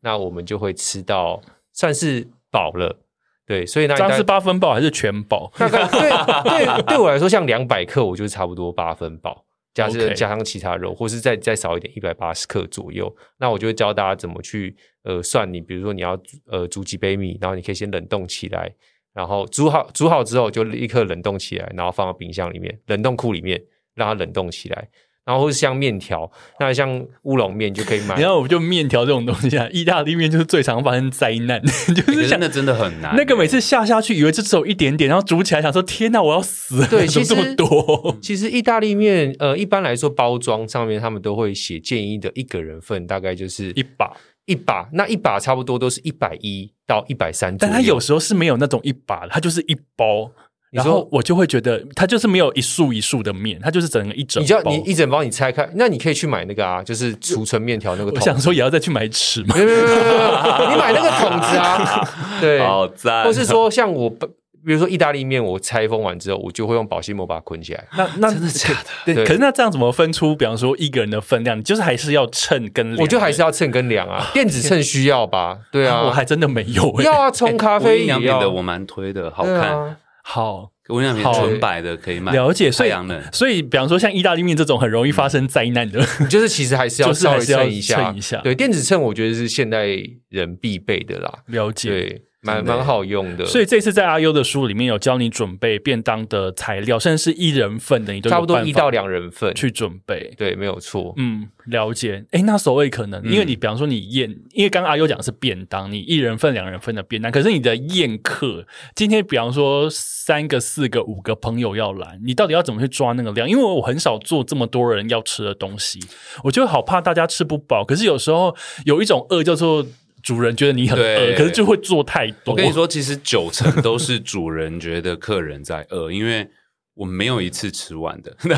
那我们就会吃到。算是饱了，对，所以那这样是八分饱还是全饱？大概 对对对我来说，像两百克，我就差不多八分饱，加上.加上其他肉，或是再再少一点，一百八十克左右。那我就会教大家怎么去呃算你，比如说你要呃煮几杯米，然后你可以先冷冻起来，然后煮好煮好之后就立刻冷冻起来，然后放到冰箱里面冷冻库里面让它冷冻起来。然后是像面条，那像乌龙面就可以买。然后我就面条这种东西啊，意大利面就是最常发生灾难，就是真的真的很难。那个每次下下去，以为就只有一点点，然后煮起来想说天哪，我要死！对，其实这么多。其实意大利面，呃，一般来说包装上面他们都会写建议的一个人份，大概就是一把一把，那一把差不多都是一百一到一百三，但它有时候是没有那种一把的，它就是一包。然后我就会觉得，它就是没有一束一束的面，它就是整个一整包。你就要你一整包你拆开，那你可以去买那个啊，就是储存面条那个桶。我想说也要再去买尺嘛。你买那个桶子啊，对，好赞。或是说像我，比如说意大利面，我拆封完之后，我就会用保鲜膜把它捆起来。那那真的假的？对。可是那这样怎么分出？比方说一个人的分量，就是还是要称跟量。我就还是要称跟量啊，电子秤需要吧？对啊，我还真的没有。要啊，冲咖啡营养的我蛮推的，好看。好，我跟你讲，纯白的可以买。了解，所以所以，比方说像意大利面这种很容易发生灾难的，就是其实还是要稍微称一下。称一下，对，电子秤我觉得是现代人必备的啦。了解。对。蛮蛮好用的，所以这次在阿优的书里面有教你准备便当的材料，甚至是一人份的，你都差不多一到两人份去准备。对，没有错。嗯，了解。哎，那所谓可能，因为你比方说你宴，因为刚刚阿优讲的是便当，你一人份、两人份的便当，可是你的宴客，今天比方说三个、四个、五个朋友要来，你到底要怎么去抓那个量？因为我很少做这么多人要吃的东西，我就好怕大家吃不饱。可是有时候有一种饿叫做。主人觉得你很饿，可是就会做太多。我跟你说，其实九成都是主人觉得客人在饿，因为我没有一次吃完的。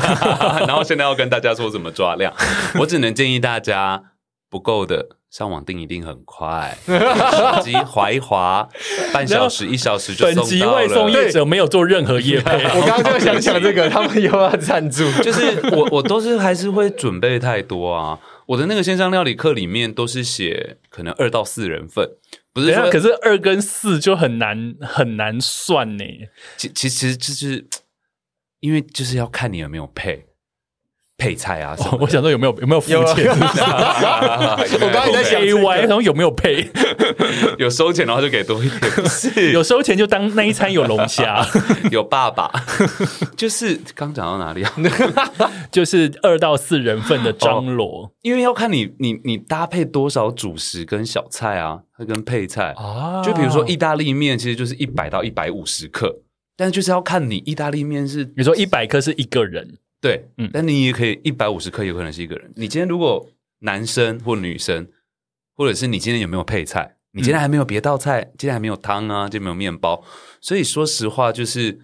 然后现在要跟大家说怎么抓量，我只能建议大家不够的上网订一定很快，手机滑一滑，半小时一小时就送到了。本集外送业者没有做任何业配，我刚刚就想讲这个，他们又要赞助，就是我我都是还是会准备太多啊。我的那个线上料理课里面都是写可能二到四人份，不是说，可是二跟四就很难很难算呢。其其实就是因为就是要看你有没有配。配菜啊，我想说有没有有没有付钱？我刚才在想 A Y，然后有没有配？有收钱，然后就给多一点。有收钱就当那一餐有龙虾，有爸爸。就是刚讲到哪里啊？就是二到四人份的张罗，因为要看你你你搭配多少主食跟小菜啊，跟配菜啊。就比如说意大利面，其实就是一百到一百五十克，但是就是要看你意大利面是，比如说一百克是一个人。对，嗯，但你也可以一百五十克，有可能是一个人。你今天如果男生或女生，或者是你今天有没有配菜？你今天还没有别道菜，嗯、今天还没有汤啊，就没有面包。所以说实话，就是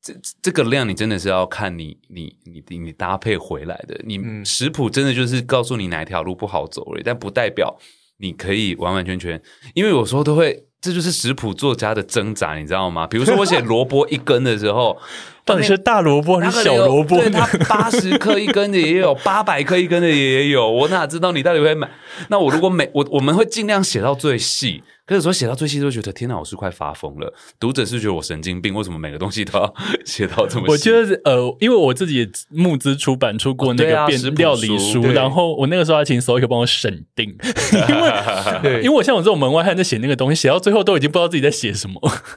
这这个量，你真的是要看你你你你，你搭配回来的。你食谱真的就是告诉你哪条路不好走而已，但不代表你可以完完全全。因为有时候都会，这就是食谱作家的挣扎，你知道吗？比如说我写萝卜一根的时候。到底是大萝卜还是小萝卜？对，它八十克一根的也有，八百克一根的也有。我哪知道你到底会买？那我如果每我我们会尽量写到最细。可是说写到最细都觉得天哪，我是快发疯了。读者是觉得我神经病，为什么每个东西都要写到这么？我觉得呃，因为我自己也募资出版出过那个便料理书，然后我那个时候还请 Soil 帮我审定，因为 因为我像我这种门外汉在写那个东西，写到最后都已经不知道自己在写什么。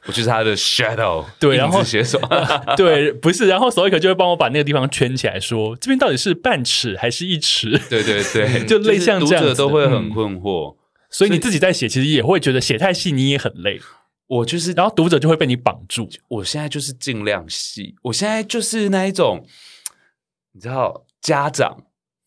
我就是他的 shadow，对，然后写什么？对，不是，然后 Soil 就会帮我把那个地方圈起来，说这边到底是半尺还是一尺？对对对，就类似这样，读者都会很困惑。所以你自己在写，其实也会觉得写太细，你也很累。我就是，然后读者就会被你绑住。我现在就是尽量细，我现在就是那一种，你知道，家长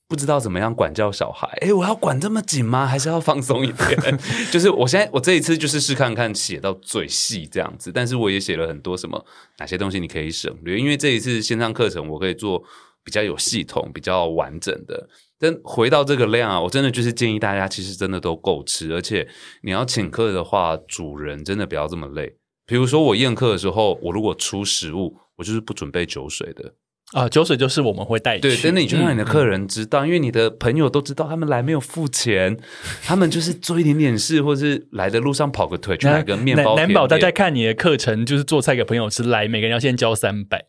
不知道怎么样管教小孩。哎，我要管这么紧吗？还是要放松一点？就是我现在，我这一次就是试看看写到最细这样子，但是我也写了很多什么哪些东西你可以省略，因为这一次线上课程我可以做比较有系统、比较完整的。但回到这个量啊，我真的就是建议大家，其实真的都够吃，而且你要请客的话，主人真的不要这么累。比如说我宴客的时候，我如果出食物，我就是不准备酒水的。啊，酒水就是我们会带去。对，真的你就让你的客人知道，嗯、因为你的朋友都知道他们来没有付钱，他们就是做一点点事，或是来的路上跑个腿去买个面包。难保大家看你的课程就是做菜给朋友吃，来每个人要先交三百。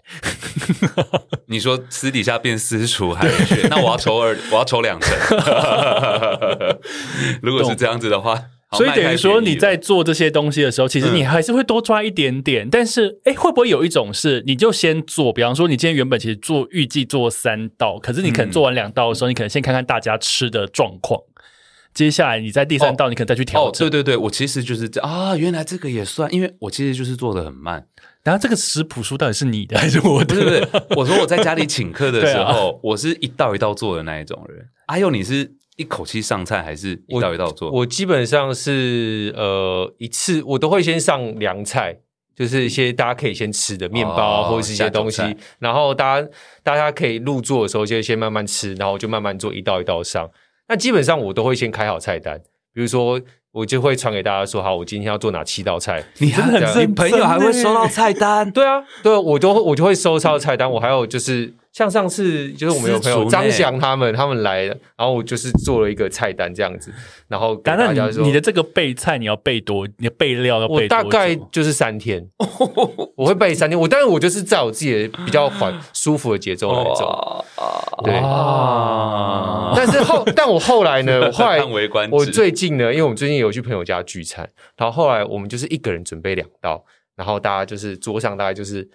你说私底下变私厨还是？那我要抽二，我要抽两成。如果是这样子的话。所以等于说你在做这些东西的时候，其实你还是会多抓一点点。嗯、但是，哎，会不会有一种是，你就先做？比方说，你今天原本其实做预计做三道，可是你可能做完两道的时候，嗯、你可能先看看大家吃的状况。接下来你在第三道，你可能再去调整。哦，对对对，我其实就是这啊，原来这个也算，因为我其实就是做的很慢。然后这个食谱书到底是你的还是我的？不是不是，我说我在家里请客的时候，啊、我是一道一道做的那一种人。阿佑，你是？一口气上菜还是一道一道做？我，我基本上是呃一次我都会先上凉菜，就是一些大家可以先吃的面包或者是一些东西，然后大家大家可以入座的时候就先慢慢吃，然后就慢慢做一道一道上。那基本上我都会先开好菜单，比如说我就会传给大家说好，我今天要做哪七道菜。你真的很，你朋友还会收到菜单？对啊，对，我都我就会收到菜单。我还有就是。像上次就是我们有朋友张翔他们他们来了，然后我就是做了一个菜单这样子，然后大家说你的这个备菜你要备多，你的备料要备多？我大概就是三天，我会备三天。我但是我就是在我自己的比较缓舒服的节奏来走。对啊，但是后 但我后来呢，我后来我最近呢，因为我们最近有去朋友家聚餐，然后后来我们就是一个人准备两道，然后大家就是桌上大概就是。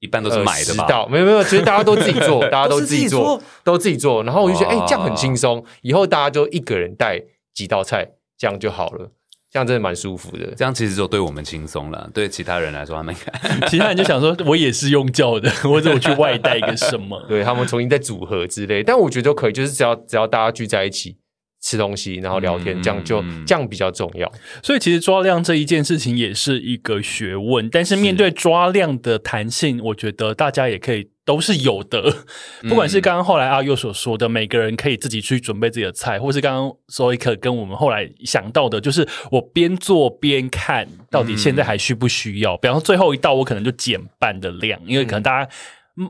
一般都是买的吧？呃、没有没有，其实大家都自己做，大家都自己做，都自己做。然后我就觉得，哎、欸，这样很轻松。以后大家就一个人带几道菜，这样就好了。这样真的蛮舒服的。这样其实就对我们轻松了，对其他人来说，他们 其他人就想说，我也是用叫的，或者我去外带一个什么，对他们重新再组合之类。但我觉得都可以，就是只要只要大家聚在一起。吃东西，然后聊天，这样就这样比较重要。所以其实抓量这一件事情也是一个学问，但是面对抓量的弹性，我觉得大家也可以都是有的。不管是刚刚后来阿佑所说的，每个人可以自己去准备自己的菜，或是刚刚 Zoe 跟我们后来想到的，就是我边做边看到底现在还需不需要。比方说最后一道，我可能就减半的量，因为可能大家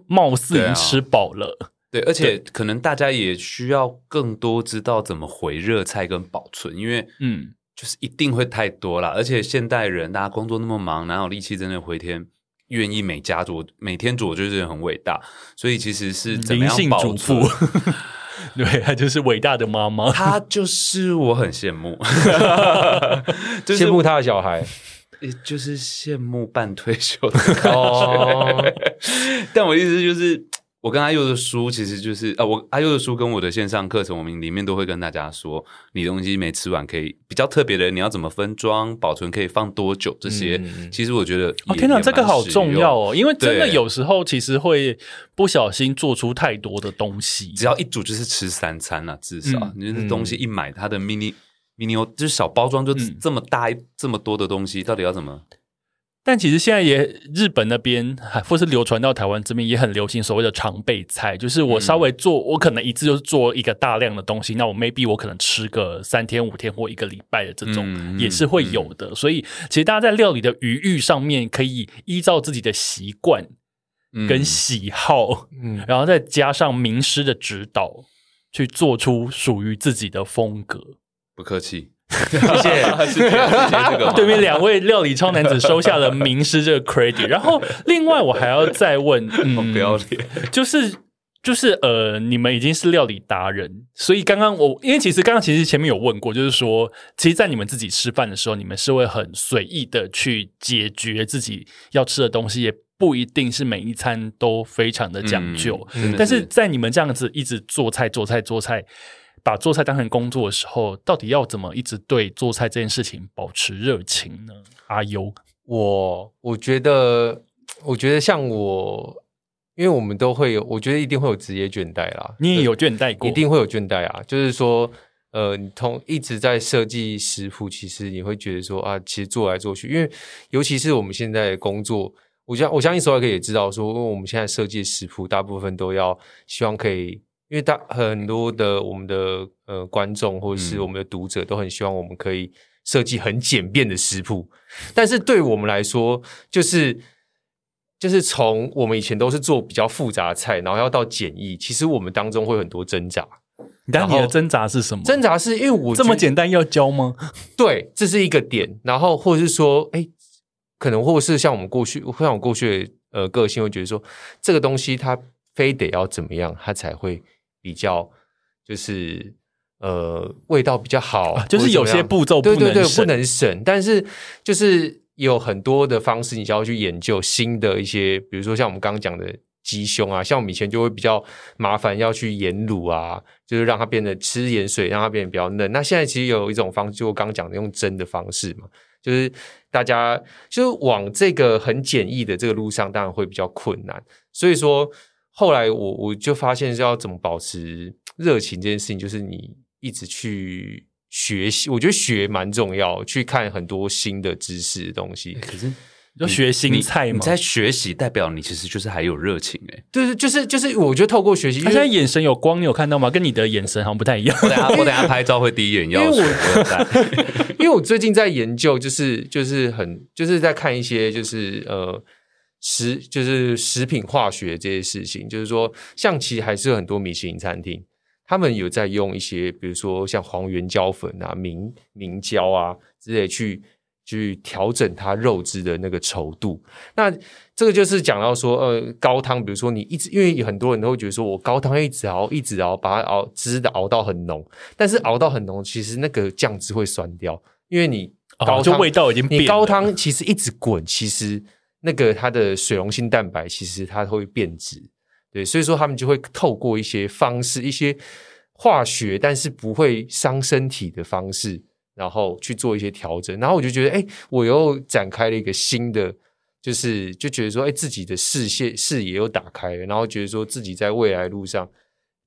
貌似已经吃饱了。对，而且可能大家也需要更多知道怎么回热菜跟保存，因为嗯，就是一定会太多了。而且现代人大家工作那么忙，哪有力气真的回天愿意每家做每天做，就是很伟大。所以其实是怎么样保存？对，她就是伟大的妈妈，她就是我很羡慕，就是、羡慕她的小孩，也就是羡慕半退休 的感觉。哦、但我意思就是。我跟阿佑的书其实就是啊，我阿佑的书跟我的线上课程，我们里面都会跟大家说，你东西没吃完可以比较特别的，你要怎么分装、保存，可以放多久这些。嗯、其实我觉得哦，天哪，这个好重要哦，因为真的有时候其实会不小心做出太多的东西。只要一煮就是吃三餐啊，至少、嗯、你这东西一买，它的 mini mini 就是小包装就这么大这么多的东西，到底要怎么？但其实现在也日本那边，或是流传到台湾这边也很流行所谓的常备菜，就是我稍微做，我可能一次就是做一个大量的东西，那我 maybe 我可能吃个三天五天或一个礼拜的这种也是会有的。所以其实大家在料理的余裕上面，可以依照自己的习惯跟喜好，嗯，然后再加上名师的指导，去做出属于自己的风格。不客气。谢谢，谢谢这个。对面两位料理超男子收下了名师这个 credit，然后另外我还要再问，嗯，不要脸，就是就是呃，你们已经是料理达人，所以刚刚我因为其实刚刚其实前面有问过，就是说，其实，在你们自己吃饭的时候，你们是会很随意的去解决自己要吃的东西，也不一定是每一餐都非常的讲究。嗯、是但是在你们这样子一直做菜、做菜、做菜。把做菜当成工作的时候，到底要怎么一直对做菜这件事情保持热情呢？阿优，我我觉得，我觉得像我，因为我们都会有，我觉得一定会有职业倦怠啦。你也有倦怠过，一定会有倦怠啊。就是说，呃，你同一直在设计食谱，其实你会觉得说啊，其实做来做去，因为尤其是我们现在的工作。我相我相信所有人可以也知道说，因为我们现在设计食谱，大部分都要希望可以，因为大很多的我们的呃观众或者是我们的读者都很希望我们可以设计很简便的食谱，但是对我们来说，就是就是从我们以前都是做比较复杂的菜，然后要到简易，其实我们当中会有很多挣扎。然后你的挣扎是什么？挣扎是因为我这么简单要教吗？对，这是一个点。然后或者是说，哎。可能或者是像我们过去，像我过去的呃个性会觉得说，这个东西它非得要怎么样，它才会比较就是呃味道比较好，啊，就是有些步骤不能省，对对对，不能省。但是就是有很多的方式，你就要去研究新的一些，比如说像我们刚刚讲的鸡胸啊，像我们以前就会比较麻烦，要去盐卤啊，就是让它变得吃盐水，让它变得比较嫩。那现在其实有一种方式，就我刚刚讲的用蒸的方式嘛。就是大家就是往这个很简易的这个路上，当然会比较困难。所以说，后来我我就发现是要怎么保持热情这件事情，就是你一直去学习。我觉得学蛮重要，去看很多新的知识的东西。可是。就学新菜嘛，你在学习，代表你其实就是还有热情哎。对对，就是就是，我觉得透过学习，他现在眼神有光，你有看到吗？跟你的眼神好像不太一样。我等下我等下拍照会第一眼要因为我 因为我最近在研究，就是就是很就是在看一些就是呃食就是食品化学这些事情，就是说像其实还是有很多米其林餐厅，他们有在用一些比如说像黄原胶粉啊、明明胶啊之类去。去调整它肉质的那个稠度，那这个就是讲到说，呃，高汤，比如说你一直，因为很多人都会觉得说我高汤一直熬，一直熬，把它熬汁的熬到很浓，但是熬到很浓，其实那个酱汁会酸掉，因为你高汤、哦、就味道已经变了，你高汤其实一直滚，其实那个它的水溶性蛋白其实它会变质，对，所以说他们就会透过一些方式，一些化学但是不会伤身体的方式。然后去做一些调整，然后我就觉得，哎，我又展开了一个新的，就是就觉得说，哎，自己的视线视野又打开，然后觉得说自己在未来路上，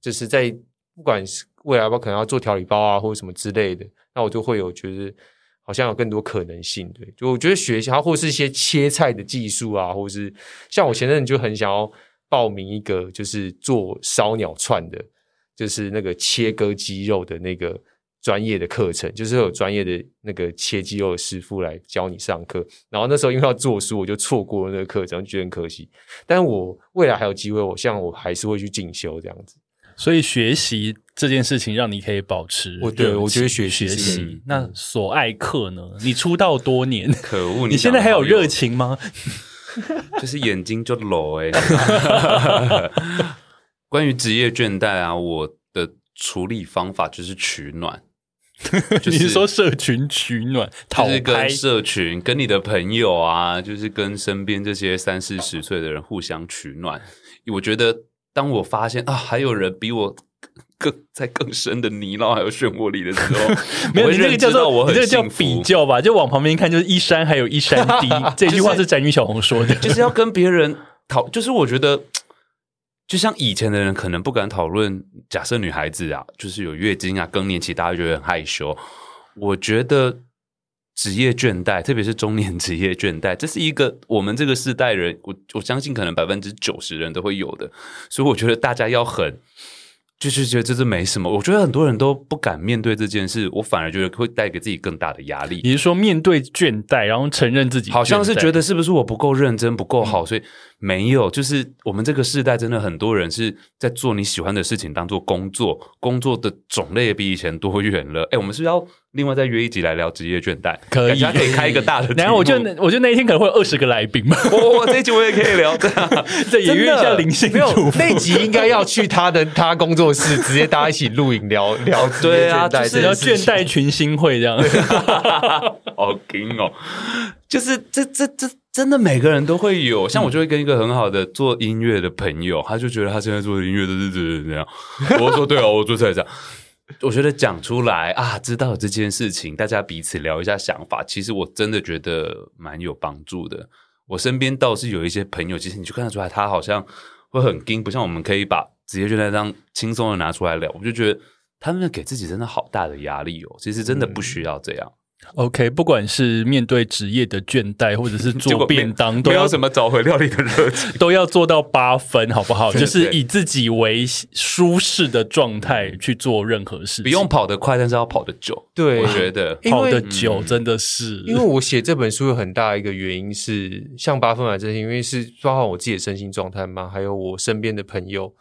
就是在不管是未来包可能要做调理包啊，或者什么之类的，那我就会有觉得好像有更多可能性，对，就我觉得学习，或是一些切菜的技术啊，或者是像我前阵就很想要报名一个，就是做烧鸟串的，就是那个切割鸡肉的那个。专业的课程就是有专业的那个切鸡肉的师傅来教你上课，然后那时候因为要做书，我就错过了那个课程，觉得很可惜。但我未来还有机会，我像我还是会去进修这样子。所以学习这件事情让你可以保持，我对我觉得学习学习。那所爱课呢？你出道多年，可恶！你现在还有热情吗？就是眼睛就裸哎。关于职业倦怠啊，我的处理方法就是取暖。就是、你是说社群取暖，就是跟社群、跟你的朋友啊，就是跟身边这些三四十岁的人互相取暖。我觉得，当我发现啊，还有人比我更在更深的泥淖还有漩涡里的时候，没有，你那个叫做你这个叫比较吧，就往旁边看，就是一山还有一山低。这句话是宅女小红说的，就是要跟别人讨，就是我觉得。就像以前的人可能不敢讨论，假设女孩子啊，就是有月经啊、更年期，大家觉得很害羞。我觉得职业倦怠，特别是中年职业倦怠，这是一个我们这个世代人，我我相信可能百分之九十人都会有的。所以我觉得大家要很。就是觉得这是没什么，我觉得很多人都不敢面对这件事，我反而觉得会带给自己更大的压力。你是说面对倦怠，然后承认自己，好像是觉得是不是我不够认真、不够好，嗯、所以没有。就是我们这个世代真的很多人是在做你喜欢的事情当做工作，工作的种类也比以前多元了。哎，我们是不是要另外再约一集来聊职业倦怠？可以，可以开一个大的。然后我就我就那一天可能会有二十个来宾嘛。我我这一集我也可以聊，对啊，这也约一下林心如。那集应该要去他的 他工作室，直接大家一起录影聊 聊。对啊，就是要倦怠群星会这样。好听哦，就是这这这真的每个人都会有。像我就会跟一个很好的做音乐的朋友，他就觉得他现在做的音乐都是这样。我说对啊，我做菜这样。我觉得讲出来啊，知道这件事情，大家彼此聊一下想法，其实我真的觉得蛮有帮助的。我身边倒是有一些朋友，其实你就看得出来，他好像会很硬，不像我们可以把职业倦怠这样轻松的拿出来聊。我就觉得他们给自己真的好大的压力哦，其实真的不需要这样。嗯 OK，不管是面对职业的倦怠，或者是 做便当，都要没有什么找回料理的热情，都要做到八分，好不好？就是以自己为舒适的状态去做任何事情，不用跑得快，但是要跑得久。对，我觉得跑得久真的是，因为我写这本书有很大一个原因是，像八分满这些，因为是包括我自己的身心状态嘛，还有我身边的朋友，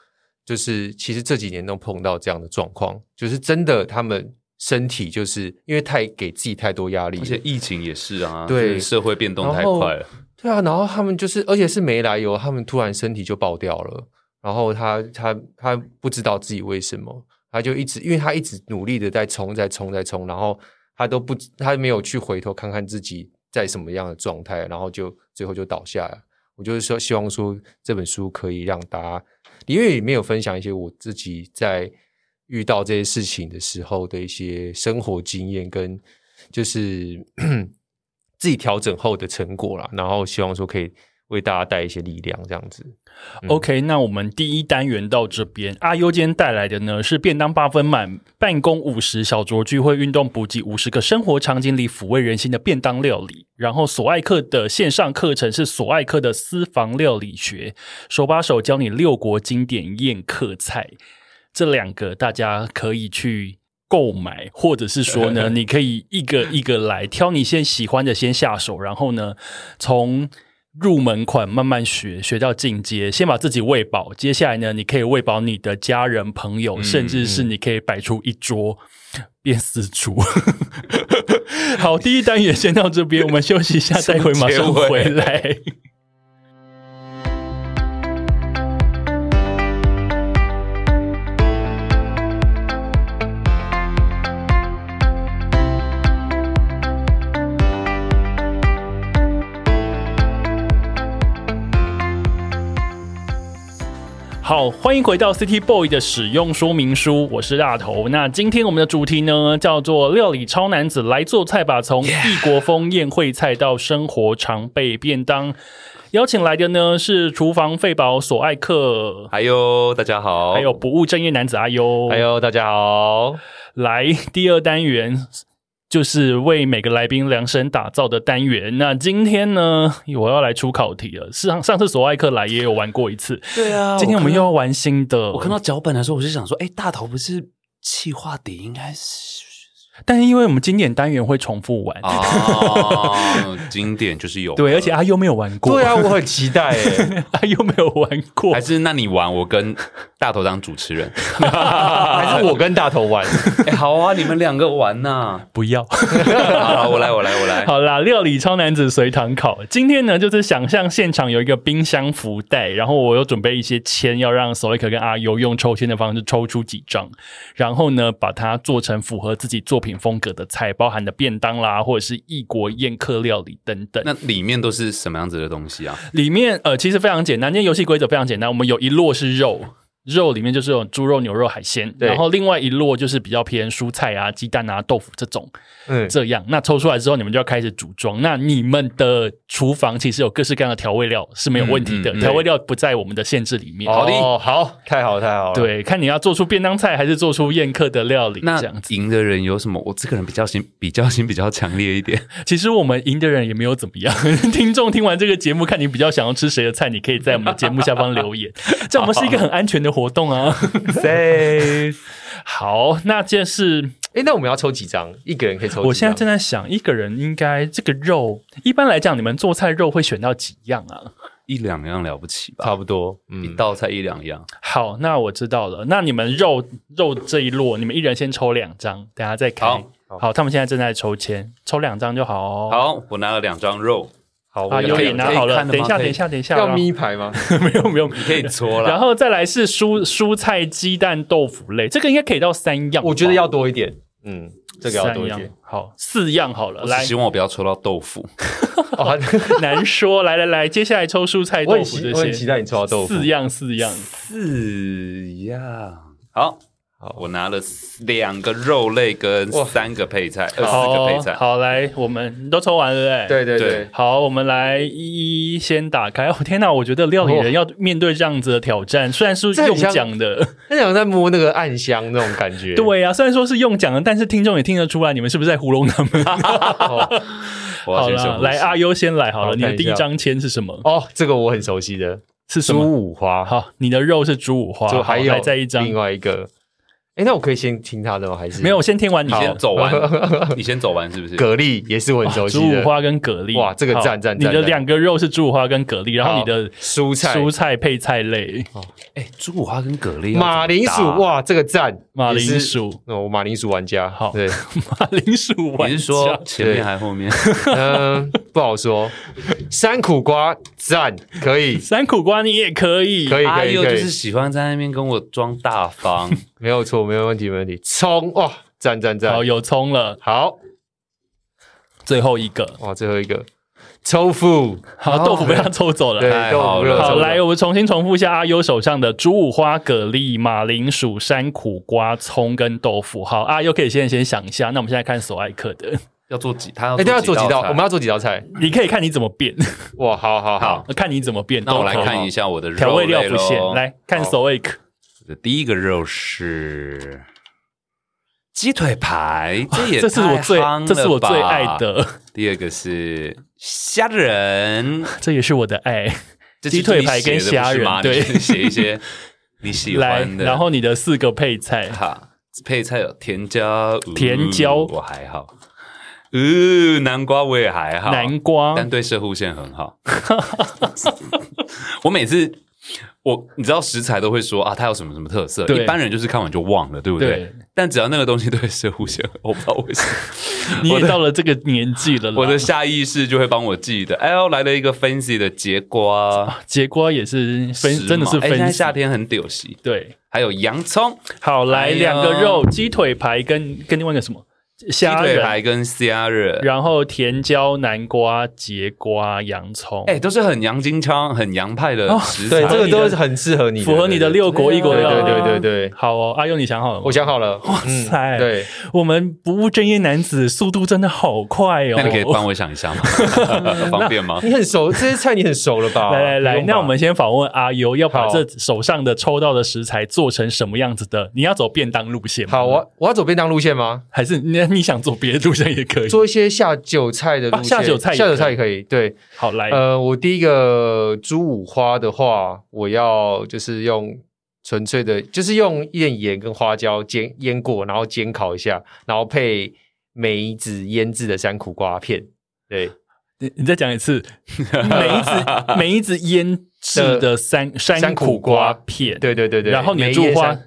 就是其实这几年都碰到这样的状况，就是真的他们。身体就是因为太给自己太多压力，而且疫情也是啊，对，社会变动太快了，对啊，然后他们就是，而且是没来由，他们突然身体就爆掉了，然后他他他不知道自己为什么，他就一直，因为他一直努力的在冲，在冲，在冲，然后他都不，他没有去回头看看自己在什么样的状态，然后就最后就倒下了。我就是说，希望说这本书可以让大家，因为里面有分享一些我自己在。遇到这些事情的时候的一些生活经验，跟就是 自己调整后的成果啦，然后希望说可以为大家带一些力量，这样子。OK，那我们第一单元到这边，阿优今天带来的呢是便当八分满，办公五十小酌聚会运动补给五十个生活场景里抚慰人心的便当料理。然后索爱克的线上课程是索爱克的私房料理学，手把手教你六国经典宴客菜。这两个大家可以去购买，或者是说呢，你可以一个一个来挑你先喜欢的先下手，然后呢，从入门款慢慢学，学到进阶，先把自己喂饱。接下来呢，你可以喂饱你的家人朋友，甚至是你可以摆出一桌变四桌。好，第一单元先到这边，我们休息一下，待会马上回来。好，欢迎回到 City Boy 的使用说明书，我是大头。那今天我们的主题呢，叫做“料理超男子来做菜吧”，从异国风宴会菜到生活常备便当。邀请来的呢是厨房废宝索爱客，还有大家好，还有不务正业男子阿优，还有大家好。来第二单元。就是为每个来宾量身打造的单元。那今天呢，我要来出考题了。上上次索爱克来也有玩过一次，对啊。今天我们又要玩新的。我看到脚本的时候，我就想说，哎，大头不是气化底，应该是。但是因为我们经典单元会重复玩。啊，经典就是有对，而且阿优没有玩过，对啊，我很期待哎，阿优没有玩过，还是那你玩，我跟大头当主持人，还是我跟大头玩？哎，好啊，你们两个玩呐，不要，好，我来，我来，我来，好啦，料理超男子随堂考，今天呢就是想象现场有一个冰箱福袋，然后我又准备一些签，要让索爱客跟阿优用抽签的方式抽出几张，然后呢把它做成符合自己作品风格的菜，包含的便当啦，或者是异国宴客料理等等。那里面都是什么样子的东西啊？里面呃，其实非常简单。因为游戏规则非常简单，我们有一摞是肉。肉里面就是有猪肉、牛肉、海鲜，然后另外一摞就是比较偏蔬菜啊、鸡蛋啊、豆腐这种，嗯，这样。那抽出来之后，你们就要开始组装。那你们的厨房其实有各式各样的调味料是没有问题的，调味料不在我们的限制里面。好的，哦好，太好，太好了。对，看你要做出便当菜还是做出宴客的料理，那这样子。赢的人有什么？我这个人比较心，比较心比较强烈一点。其实我们赢的人也没有怎么样。听众听完这个节目，看你比较想要吃谁的菜，你可以在我们的节目下方留言。这样我们是一个很安全的活动啊。好，那这是哎、欸，那我们要抽几张？一个人可以抽几张？我现在正在想，一个人应该这个肉，一般来讲，你们做菜肉会选到几样啊？一两样了不起吧？差不多，嗯、一道菜一两样。好，那我知道了。那你们肉肉这一摞，你们一人先抽两张，等下再开。好，好，他们现在正在抽签，抽两张就好哦。好，我拿了两张肉。啊，有点拿好了。等一下，等一下，等一下，要咪牌吗？没有，没有，你可以搓了。然后再来是蔬蔬菜、鸡蛋、豆腐类，这个应该可以到三样。我觉得要多一点。嗯，这个要多一点。好，四样好了。来，希望我不要抽到豆腐。难说。来来来，接下来抽蔬菜、豆腐这些。我很期待你抽到豆腐。四样，四样，四样。好，我拿了两个肉类跟三个配菜，呃，四个配菜。好，来，我们都抽完了，对对对对。好，我们来一一先打开。哦，天哪，我觉得料理人要面对这样子的挑战，虽然是用讲的，他想在摸那个暗香那种感觉。对呀，虽然说是用讲的，但是听众也听得出来，你们是不是在糊弄他们？好了，来阿优先来好了，你的第一张签是什么？哦，这个我很熟悉的，是什么？猪五花。好，你的肉是猪五花，还有再一张，另外一个。哎，那我可以先听他的吗？还是？没有？我先听完，你先走完，你先走完，是不是？蛤蜊也是我很熟悉的，猪五花跟蛤蜊，哇，这个赞赞！你的两个肉是猪五花跟蛤蜊，然后你的蔬菜。蔬菜配菜类，哎，猪五花跟蛤蜊，马铃薯，哇，这个赞！马铃薯，我马铃薯玩家，好，对，马铃薯玩家，你是说前面还是后面？嗯，不好说。山苦瓜赞，可以，山苦瓜你也可以，可以，可以，可以，就是喜欢在那边跟我装大方，没有错，没有问题，没问题。葱哇，赞赞赞，好，有葱了，好，最后一个哇，最后一个，抽腐，好，豆腐被他抽走了，对，好，好，来，我们重新重复一下阿优手上的猪五花、蛤蜊、马铃薯、山苦瓜、葱跟豆腐，好，阿优可以先先想一下，那我们现在看索爱克的。要做几？他要一定要做几道？我们要做几道菜？你可以看你怎么变。哇，好好好，看你怎么变。那我来看一下我的调味料不限。来看 Soik。第一个肉是鸡腿排，这也 这是我最这是我最爱的。第二个是虾仁，这也是我的爱。鸡腿排跟虾仁，对，写一些 你喜欢的。然后你的四个配菜，哈，配菜有甜椒，甜椒我还好。呃，南瓜我也还好，南瓜，但对射护线很好。我每次我你知道食材都会说啊，它有什么什么特色，一般人就是看完就忘了，对不对？但只要那个东西对摄护腺，我不知道为什么，你也到了这个年纪了，我的下意识就会帮我记得。哎呦，来了一个 fancy 的节瓜，节瓜也是分，真的是分。现在夏天很屌丝，对，还有洋葱。好，来两个肉，鸡腿排跟跟另外一个什么？鸡腿排跟虾仁，然后甜椒、南瓜、节瓜、洋葱，哎，都是很洋金枪、很洋派的食材，对，这个都是很适合你，符合你的六国一国料理。对对对对，好哦，阿优，你想好了吗？我想好了。哇塞，对，我们不务正业男子速度真的好快哦。那你可以帮我想一下吗？方便吗？你很熟这些菜，你很熟了吧？来来来，那我们先访问阿优，要把这手上的抽到的食材做成什么样子的？你要走便当路线吗？好，我我要走便当路线吗？还是你你想走别的？路线也可以做一些下酒菜的路线，下酒菜下酒菜也可以。对，好来，呃，我第一个猪五花的话，我要就是用纯粹的，就是用一点盐跟花椒煎腌过，然后煎烤一下，然后配梅子腌制的山苦瓜片。对，你你再讲一次，梅子 梅子腌制的山山苦瓜片。对对对对，然后你的猪五花。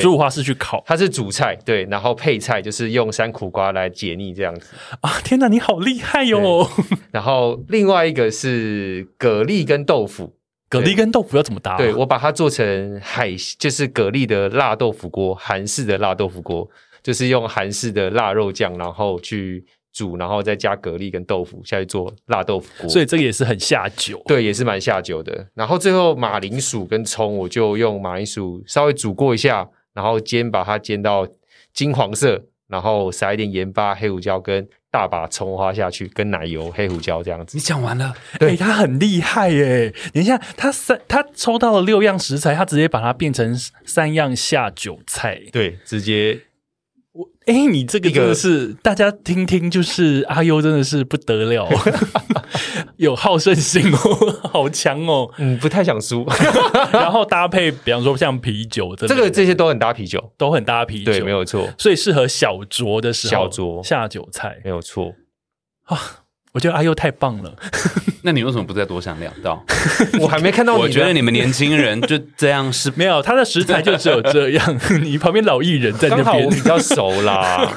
猪五花是去烤，它是主菜，对，然后配菜就是用山苦瓜来解腻这样子啊！天哪，你好厉害哟、哦！然后另外一个是蛤蜊跟豆腐，蛤蜊跟豆腐要怎么搭、啊？对，我把它做成海，就是蛤蜊的辣豆腐锅，韩式的辣豆腐锅，就是用韩式的腊肉酱，然后去煮，然后再加蛤蜊跟豆腐下去做辣豆腐锅，所以这个也是很下酒，对，也是蛮下酒的。然后最后马铃薯跟葱，我就用马铃薯稍微煮过一下。然后煎，把它煎到金黄色，然后撒一点盐巴、黑胡椒跟大把葱花下去，跟奶油、黑胡椒这样子。你讲完了？对，欸、他很厉害耶！等一下，他三他抽到了六样食材，他直接把它变成三样下酒菜。对，直接。我哎，你这个真的是大家听听，就是阿优真的是不得了，有好胜心哦，好强哦，嗯，不太想输。然后搭配，比方说像啤酒，这个这些都很搭啤酒，都很搭啤酒，对，没有错。所以适合小酌的时候，小酌。下酒菜，没有错。啊。我觉得阿优太棒了，那你为什么不再多想两道？我还没看到你。我觉得你们年轻人就这样是 没有，他的食材就只有这样。你旁边老艺人在那边，刚好我比较熟啦。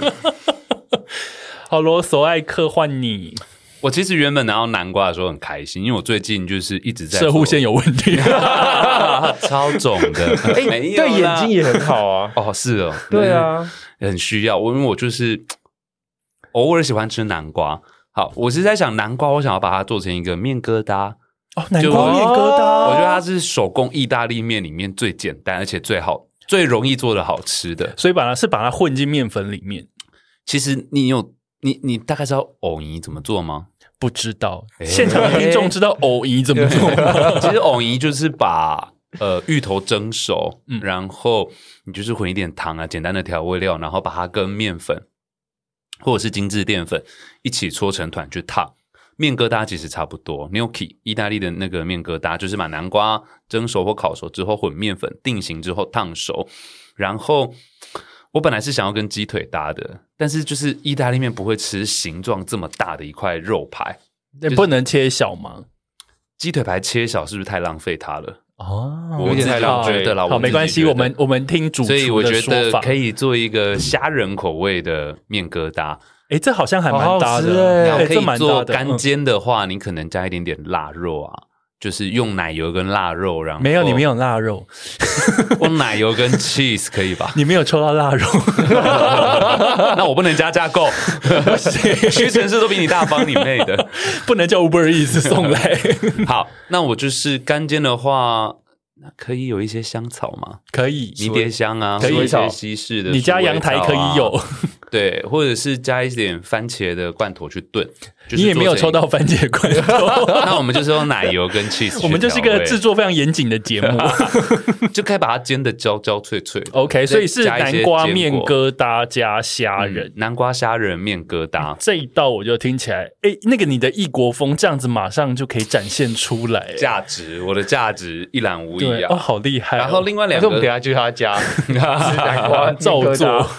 好啰，索爱克换你。我其实原本拿到南瓜的时候很开心，因为我最近就是一直在射护线有问题，超肿的。哎、欸，对眼睛也很好啊。哦，是哦，对啊，很需要。我因为我就是 偶尔喜欢吃南瓜。好，我是在想南瓜，我想要把它做成一个面疙瘩哦，南瓜面疙瘩，我觉得它是手工意大利面里面最简单而且最好最容易做的好吃的，所以把它是把它混进面粉里面。其实你有你你大概知道藕泥怎么做吗？不知道，现场的听众知道藕泥怎么做吗？其实藕泥就是把呃芋头蒸熟，嗯，然后你就是混一点糖啊，简单的调味料，然后把它跟面粉或者是精致淀粉一起搓成团去烫。面疙瘩其实差不多，gnocchi 意大利的那个面疙瘩就是把南瓜蒸熟或烤熟之后混面粉定型之后烫熟，然后我本来是想要跟鸡腿搭的，但是就是意大利面不会吃形状这么大的一块肉排，那不能切小吗？鸡腿排切小是不是太浪费它了？哦，我太老觉得了。好，没关系，我们我们听主厨的说法，所以我觉得可以做一个虾仁口味的面疙瘩。哎，这好像还蛮搭的。然后可以做干煎的话，你可能加一点点腊肉啊，就是用奶油跟腊肉。然后没有，你没有腊肉，我奶油跟 cheese 可以吧？你没有抽到腊肉，那我不能加价购。屈臣氏都比你大方，你妹的，不能叫 Uber Eats 送来。好，那我就是干煎的话，那可以有一些香草吗？可以，迷迭香啊，可以一些西式的。你家阳台可以有。对，或者是加一点番茄的罐头去炖，你也没有抽到番茄罐头，那我们就是用奶油跟 cheese。我们就是一个制作非常严谨的节目，就可以把它煎的焦焦脆脆。OK，所以是南瓜面疙瘩加虾仁，南瓜虾仁面疙瘩这一道我就听起来，哎，那个你的异国风这样子马上就可以展现出来，价值，我的价值一览无遗啊！哦，好厉害。然后另外两个，我们等下就他加南瓜照做。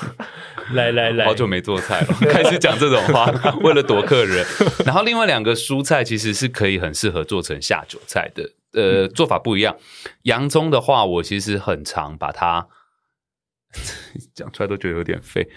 来来来，好久没做菜了，开始讲这种话，为了躲客人。然后另外两个蔬菜其实是可以很适合做成下酒菜的，呃，做法不一样。洋葱的话，我其实很常把它 讲出来都觉得有点废，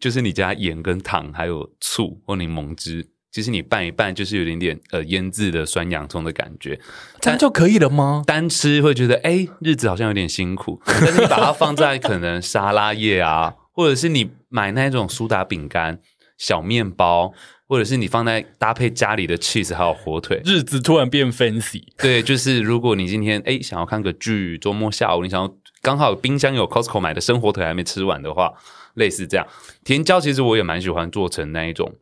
就是你加盐跟糖，还有醋或柠檬汁，其实你拌一拌，就是有点点呃腌制的酸洋葱的感觉，这样就可以了吗？单吃会觉得哎，日子好像有点辛苦，但是你把它放在可能沙拉叶啊。或者是你买那种苏打饼干、小面包，或者是你放在搭配家里的 cheese 还有火腿，日子突然变 fancy。对，就是如果你今天哎想要看个剧，周末下午你想要刚好冰箱有 Costco 买的生火腿还没吃完的话，类似这样。甜椒其实我也蛮喜欢做成那一种。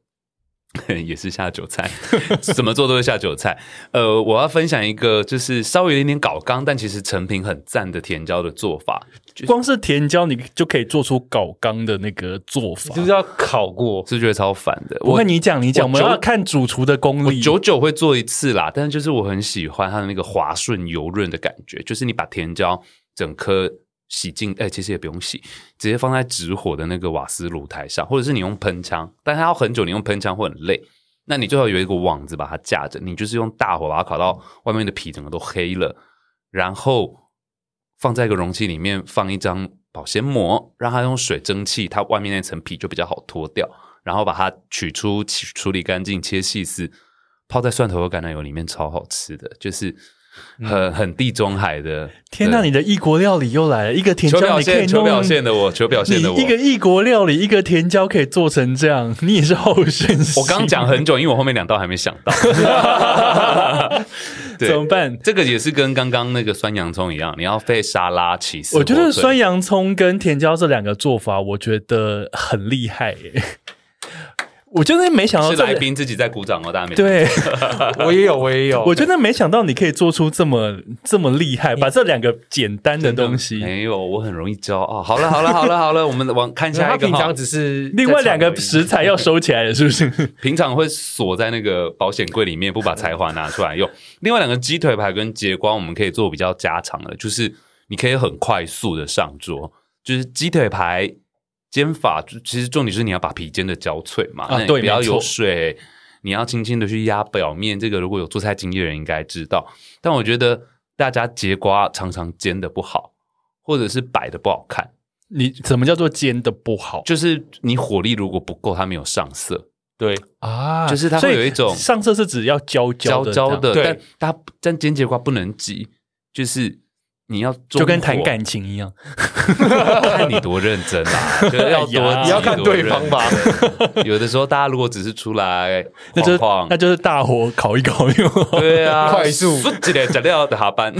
也是下酒菜，怎么做都是下酒菜。呃，我要分享一个，就是稍微有一点点搞刚，但其实成品很赞的甜椒的做法。就是、光是甜椒，你就可以做出搞刚的那个做法，就是要烤过，是觉得超烦的。我跟你讲，你讲，我们要看主厨的功力。久久会做一次啦，但是就是我很喜欢它的那个滑顺油润的感觉，就是你把甜椒整颗。洗净哎、其实也不用洗，直接放在直火的那个瓦斯炉台上，或者是你用喷枪，但它要很久，你用喷枪会很累。那你最好有一个网子把它架着，你就是用大火把它烤到外面的皮整个都黑了，然后放在一个容器里面，放一张保鲜膜，让它用水蒸气，它外面那层皮就比较好脱掉，然后把它取出，处理干净，切细丝，泡在蒜头和橄榄油里面，超好吃的，就是。很很地中海的，天哪！你的异国料理又来了，一个甜椒你可以弄，求表现的我，求表现的我，一个异国料理，一个甜椒可以做成这样，你也是后生。我刚讲很久，因为我后面两道还没想到，怎么办？这个也是跟刚刚那个酸洋葱一样，你要配沙拉起司。我觉得酸洋葱跟甜椒这两个做法，我觉得很厉害耶。我真的没想到，是来宾自己在鼓掌哦，大家没对，我也有，我也有。我真的没想到你可以做出这么这么厉害，把这两个简单的东西。没有，我很容易骄傲。好了，好了，好了，好了，我们往看下一个。平常只是另外两个食材要收起来了，是不是？平常会锁在那个保险柜里面，不把才华拿出来用。另外两个鸡腿排跟节瓜，我们可以做比较家常的，就是你可以很快速的上桌，就是鸡腿排。煎法其实重点是你要把皮煎的焦脆嘛，啊，对，不要有水，你要轻轻的去压表面。这个如果有做菜经验的人应该知道，但我觉得大家节瓜常常煎的不好，或者是摆的不好看。你怎么叫做煎的不好？就是你火力如果不够，它没有上色。对啊，就是它会有一种上色是指要焦焦焦焦的，但它但煎节瓜不能急，就是。你要就跟谈感情一样，看你多认真啊！就是要多，你要看对方吧。有的时候，大家如果只是出来 那就是那就是大火烤一烤用。对啊，快速这点材料的下班。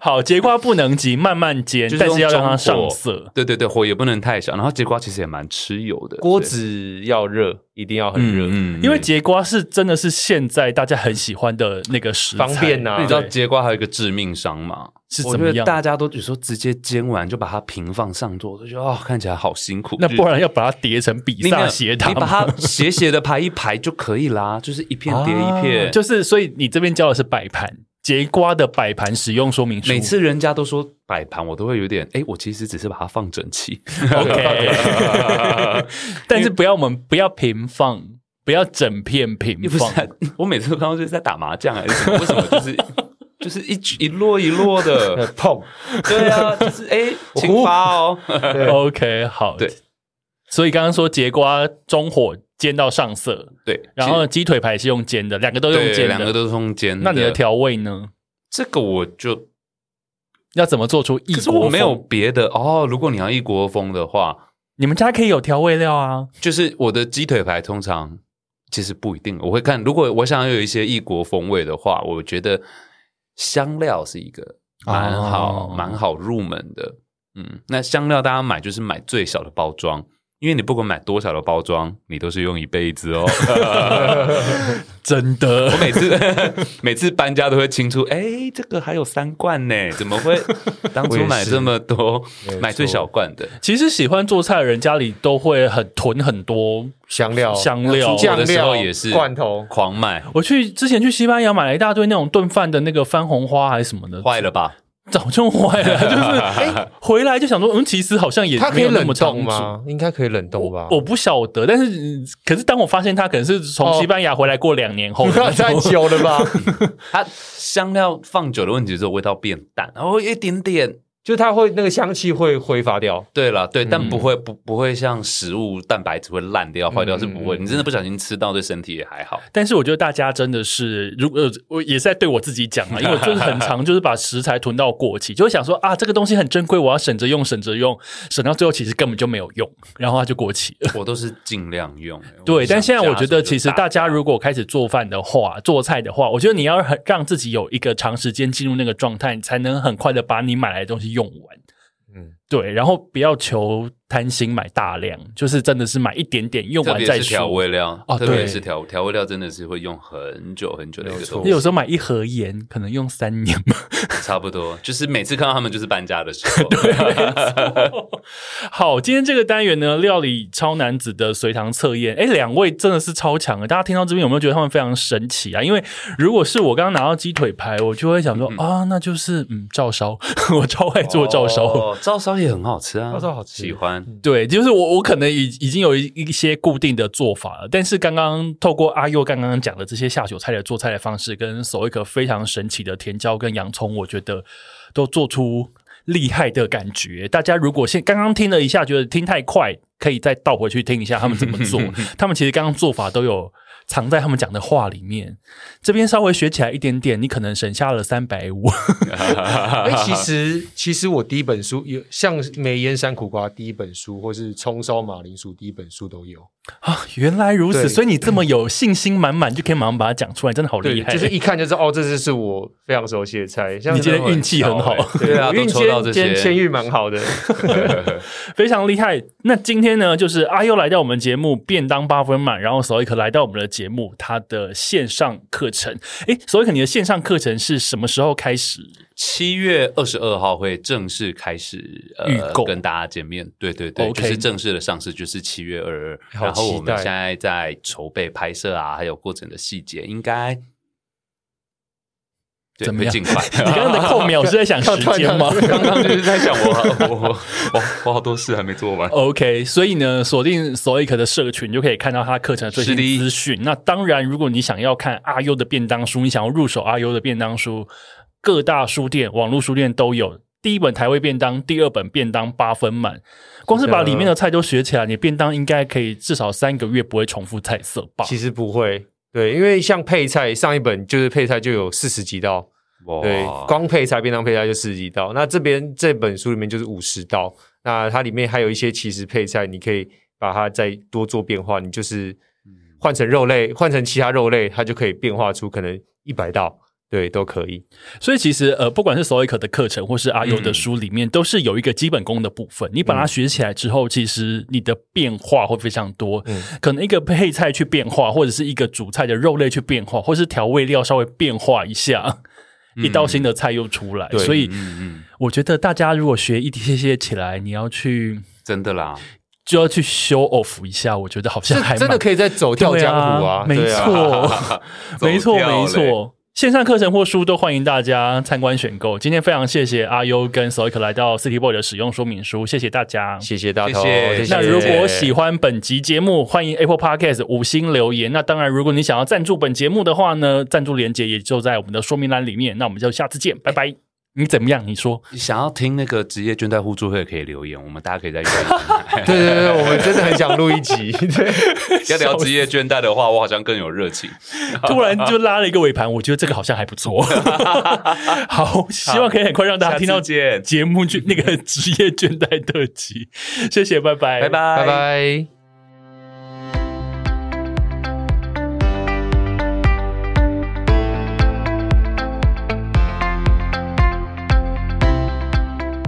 好，节瓜不能急，慢慢煎，但是要让它上色。对对对，火也不能太小。然后节瓜其实也蛮吃油的，锅子要热，一定要很热。嗯，因为节瓜是真的是现在大家很喜欢的那个食材，方便呐。你知道节瓜还有一个致命伤吗？是怎么样？大家都有时候直接煎完就把它平放上桌，就觉得哦，看起来好辛苦。那不然要把它叠成比萨斜塔，你把它 斜斜的排一排就可以啦，就是一片叠一片。就是所以你这边教的是摆盘，节瓜的摆盘使用说明书。每次人家都说摆盘，我都会有点哎，我其实只是把它放整齐。OK，但是不要我们不要平放，不要整片平放。我每次都刚刚就是在打麻将还是什么？为什么就是？就是一一摞一摞的 碰，对啊，就是哎，请发哦。OK，好，对。所以刚刚说节瓜中火煎到上色，对。然后鸡腿排是用煎的，两个都用煎，两个都是用煎。那你的调味呢？这个我就要怎么做出异国？可是我没有别的哦。如果你要异国风的话，你们家可以有调味料啊。就是我的鸡腿排通常其实不一定，我会看。如果我想要有一些异国风味的话，我觉得。香料是一个蛮好、蛮、oh. 好入门的，嗯，那香料大家买就是买最小的包装，因为你不管买多少的包装，你都是用一辈子哦。真的，我每次每次搬家都会清出，哎、欸，这个还有三罐呢，怎么会 当初买这么多，买最小罐的？其实喜欢做菜的人家里都会很囤很多香料，香料酱的时候也是罐头狂买。我去之前去西班牙买了一大堆那种炖饭的那个番红花还是什么的，坏了吧？早就坏了，就是哎，回来就想说，嗯，其实好像也它可以冷冻吗？应该可以冷冻吧？我不晓得，但是可是当我发现它可能是从西班牙回来过两年后，太久了吧？它香料放久的问题是味道变淡，然后一点点。就它会那个香气会挥发掉，对了，对，但不会不不会像食物蛋白质会烂掉坏掉是不会，你真的不小心吃到对身体也还好。但是我觉得大家真的是，如果我也是在对我自己讲嘛，因为我就是很常就是把食材囤到过期，就会想说啊这个东西很珍贵，我要省着用省着用，省到最后其实根本就没有用，然后它就过期了。我都是尽量用。对，但现在我觉得其实大家如果开始做饭的话，做菜的话，我觉得你要很让自己有一个长时间进入那个状态，你才能很快的把你买来的东西用完。嗯，对，然后不要求贪心买大量，就是真的是买一点点用完再说。调味料哦，特别是调调味料，真的是会用很久很久的一个东西。有时候买一盒盐可能用三年嘛，差不多。就是每次看到他们就是搬家的时候。对，好，今天这个单元呢，料理超男子的随堂测验，哎，两位真的是超强的。大家听到这边有没有觉得他们非常神奇啊？因为如果是我刚刚拿到鸡腿排，我就会想说、嗯、啊，那就是嗯，照烧，我超爱做照烧。哦照烧也很好吃啊，照烧好吃，喜欢。对，就是我，我可能已已经有一一些固定的做法了。但是刚刚透过阿佑刚刚讲的这些下酒菜的做菜的方式，跟手一个非常神奇的甜椒跟洋葱，我觉得都做出厉害的感觉。大家如果现刚刚听了一下，觉得听太快，可以再倒回去听一下他们怎么做。他们其实刚刚做法都有。藏在他们讲的话里面，这边稍微学起来一点点，你可能省下了三百五。哎，其实其实我第一本书有像梅烟山苦瓜第一本书，或是葱烧马铃薯第一本书都有啊。原来如此，所以你这么有信心满满，就可以马上把它讲出来，真的好厉害。就是一看就知道，哦，这就是我非常熟悉的菜。像你今天运气很好，对啊，运抽到这些，签运蛮好的，非常厉害。那今天呢，就是阿优来到我们节目便当八分满，然后索一克来到我们的。节目它的线上课程，诶，所以你的线上课程是什么时候开始？七月二十二号会正式开始预购，呃，跟大家见面。对对对.就是正式的上市就是七月二二，然后我们现在在筹备拍摄啊，还有过程的细节，应该。怎么样？尽快！你刚刚的扣秒是在想时间吗？刚刚就是在想我我我我好多事还没做完。OK，所以呢，锁定 Stoic 的社群就可以看到他课程的最新资讯。那当然，如果你想要看阿优的便当书，你想要入手阿优的便当书，各大书店、网络书店都有。第一本台味便当，第二本便当八分满。光是把里面的菜都学起来，你便当应该可以至少三个月不会重复菜色吧？其实不会。对，因为像配菜上一本就是配菜就有四十几道，哇对，光配菜便当配菜就四十几道。那这边这本书里面就是五十道。那它里面还有一些其实配菜，你可以把它再多做变化。你就是换成肉类，换成其他肉类，它就可以变化出可能一百道。对，都可以。所以其实呃，不管是 Stoic 的课程，或是阿优的书里面，嗯、都是有一个基本功的部分。你把它学起来之后，嗯、其实你的变化会非常多。嗯，可能一个配菜去变化，或者是一个主菜的肉类去变化，或是调味料稍微变化一下，嗯、一道新的菜又出来。所以，嗯嗯，我觉得大家如果学一些些起来，你要去真的啦，就要去 show off 一下。我觉得好像还真的可以再走跳江湖啊，没错，没错，没错。线上课程或书都欢迎大家参观选购。今天非常谢谢阿优跟 Stoic 来到 City Boy 的使用说明书，谢谢大家，谢谢大头。谢谢。那如果喜欢本集节目，欢迎 Apple Podcast 五星留言。那当然，如果你想要赞助本节目的话呢，赞助链接也就在我们的说明栏里面。那我们就下次见，拜拜。你怎么样？你说你想要听那个职业倦怠互助会，可以留言，我们大家可以再约。对对对，我们真的很想录一集。对，要聊职业倦怠的话，我好像更有热情。突然就拉了一个尾盘，我觉得这个好像还不错。好，希望可以很快让大家听到节目就那个职业倦怠特辑。谢谢，拜拜，拜拜，拜拜。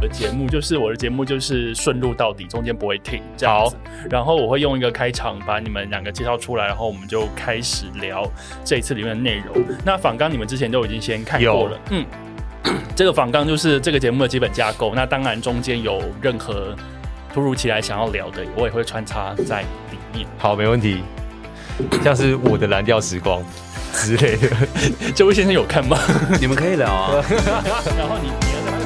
节目就是我的节目，就是顺路到底，中间不会停这样子。好然后我会用一个开场把你们两个介绍出来，然后我们就开始聊这一次里面的内容。那访纲你们之前都已经先看过了，嗯，这个访纲就是这个节目的基本架构。那当然中间有任何突如其来想要聊的，我也会穿插在里面。好，没问题。像是我的蓝调时光之类的，这位先生有看吗？你们可以聊啊。然后你。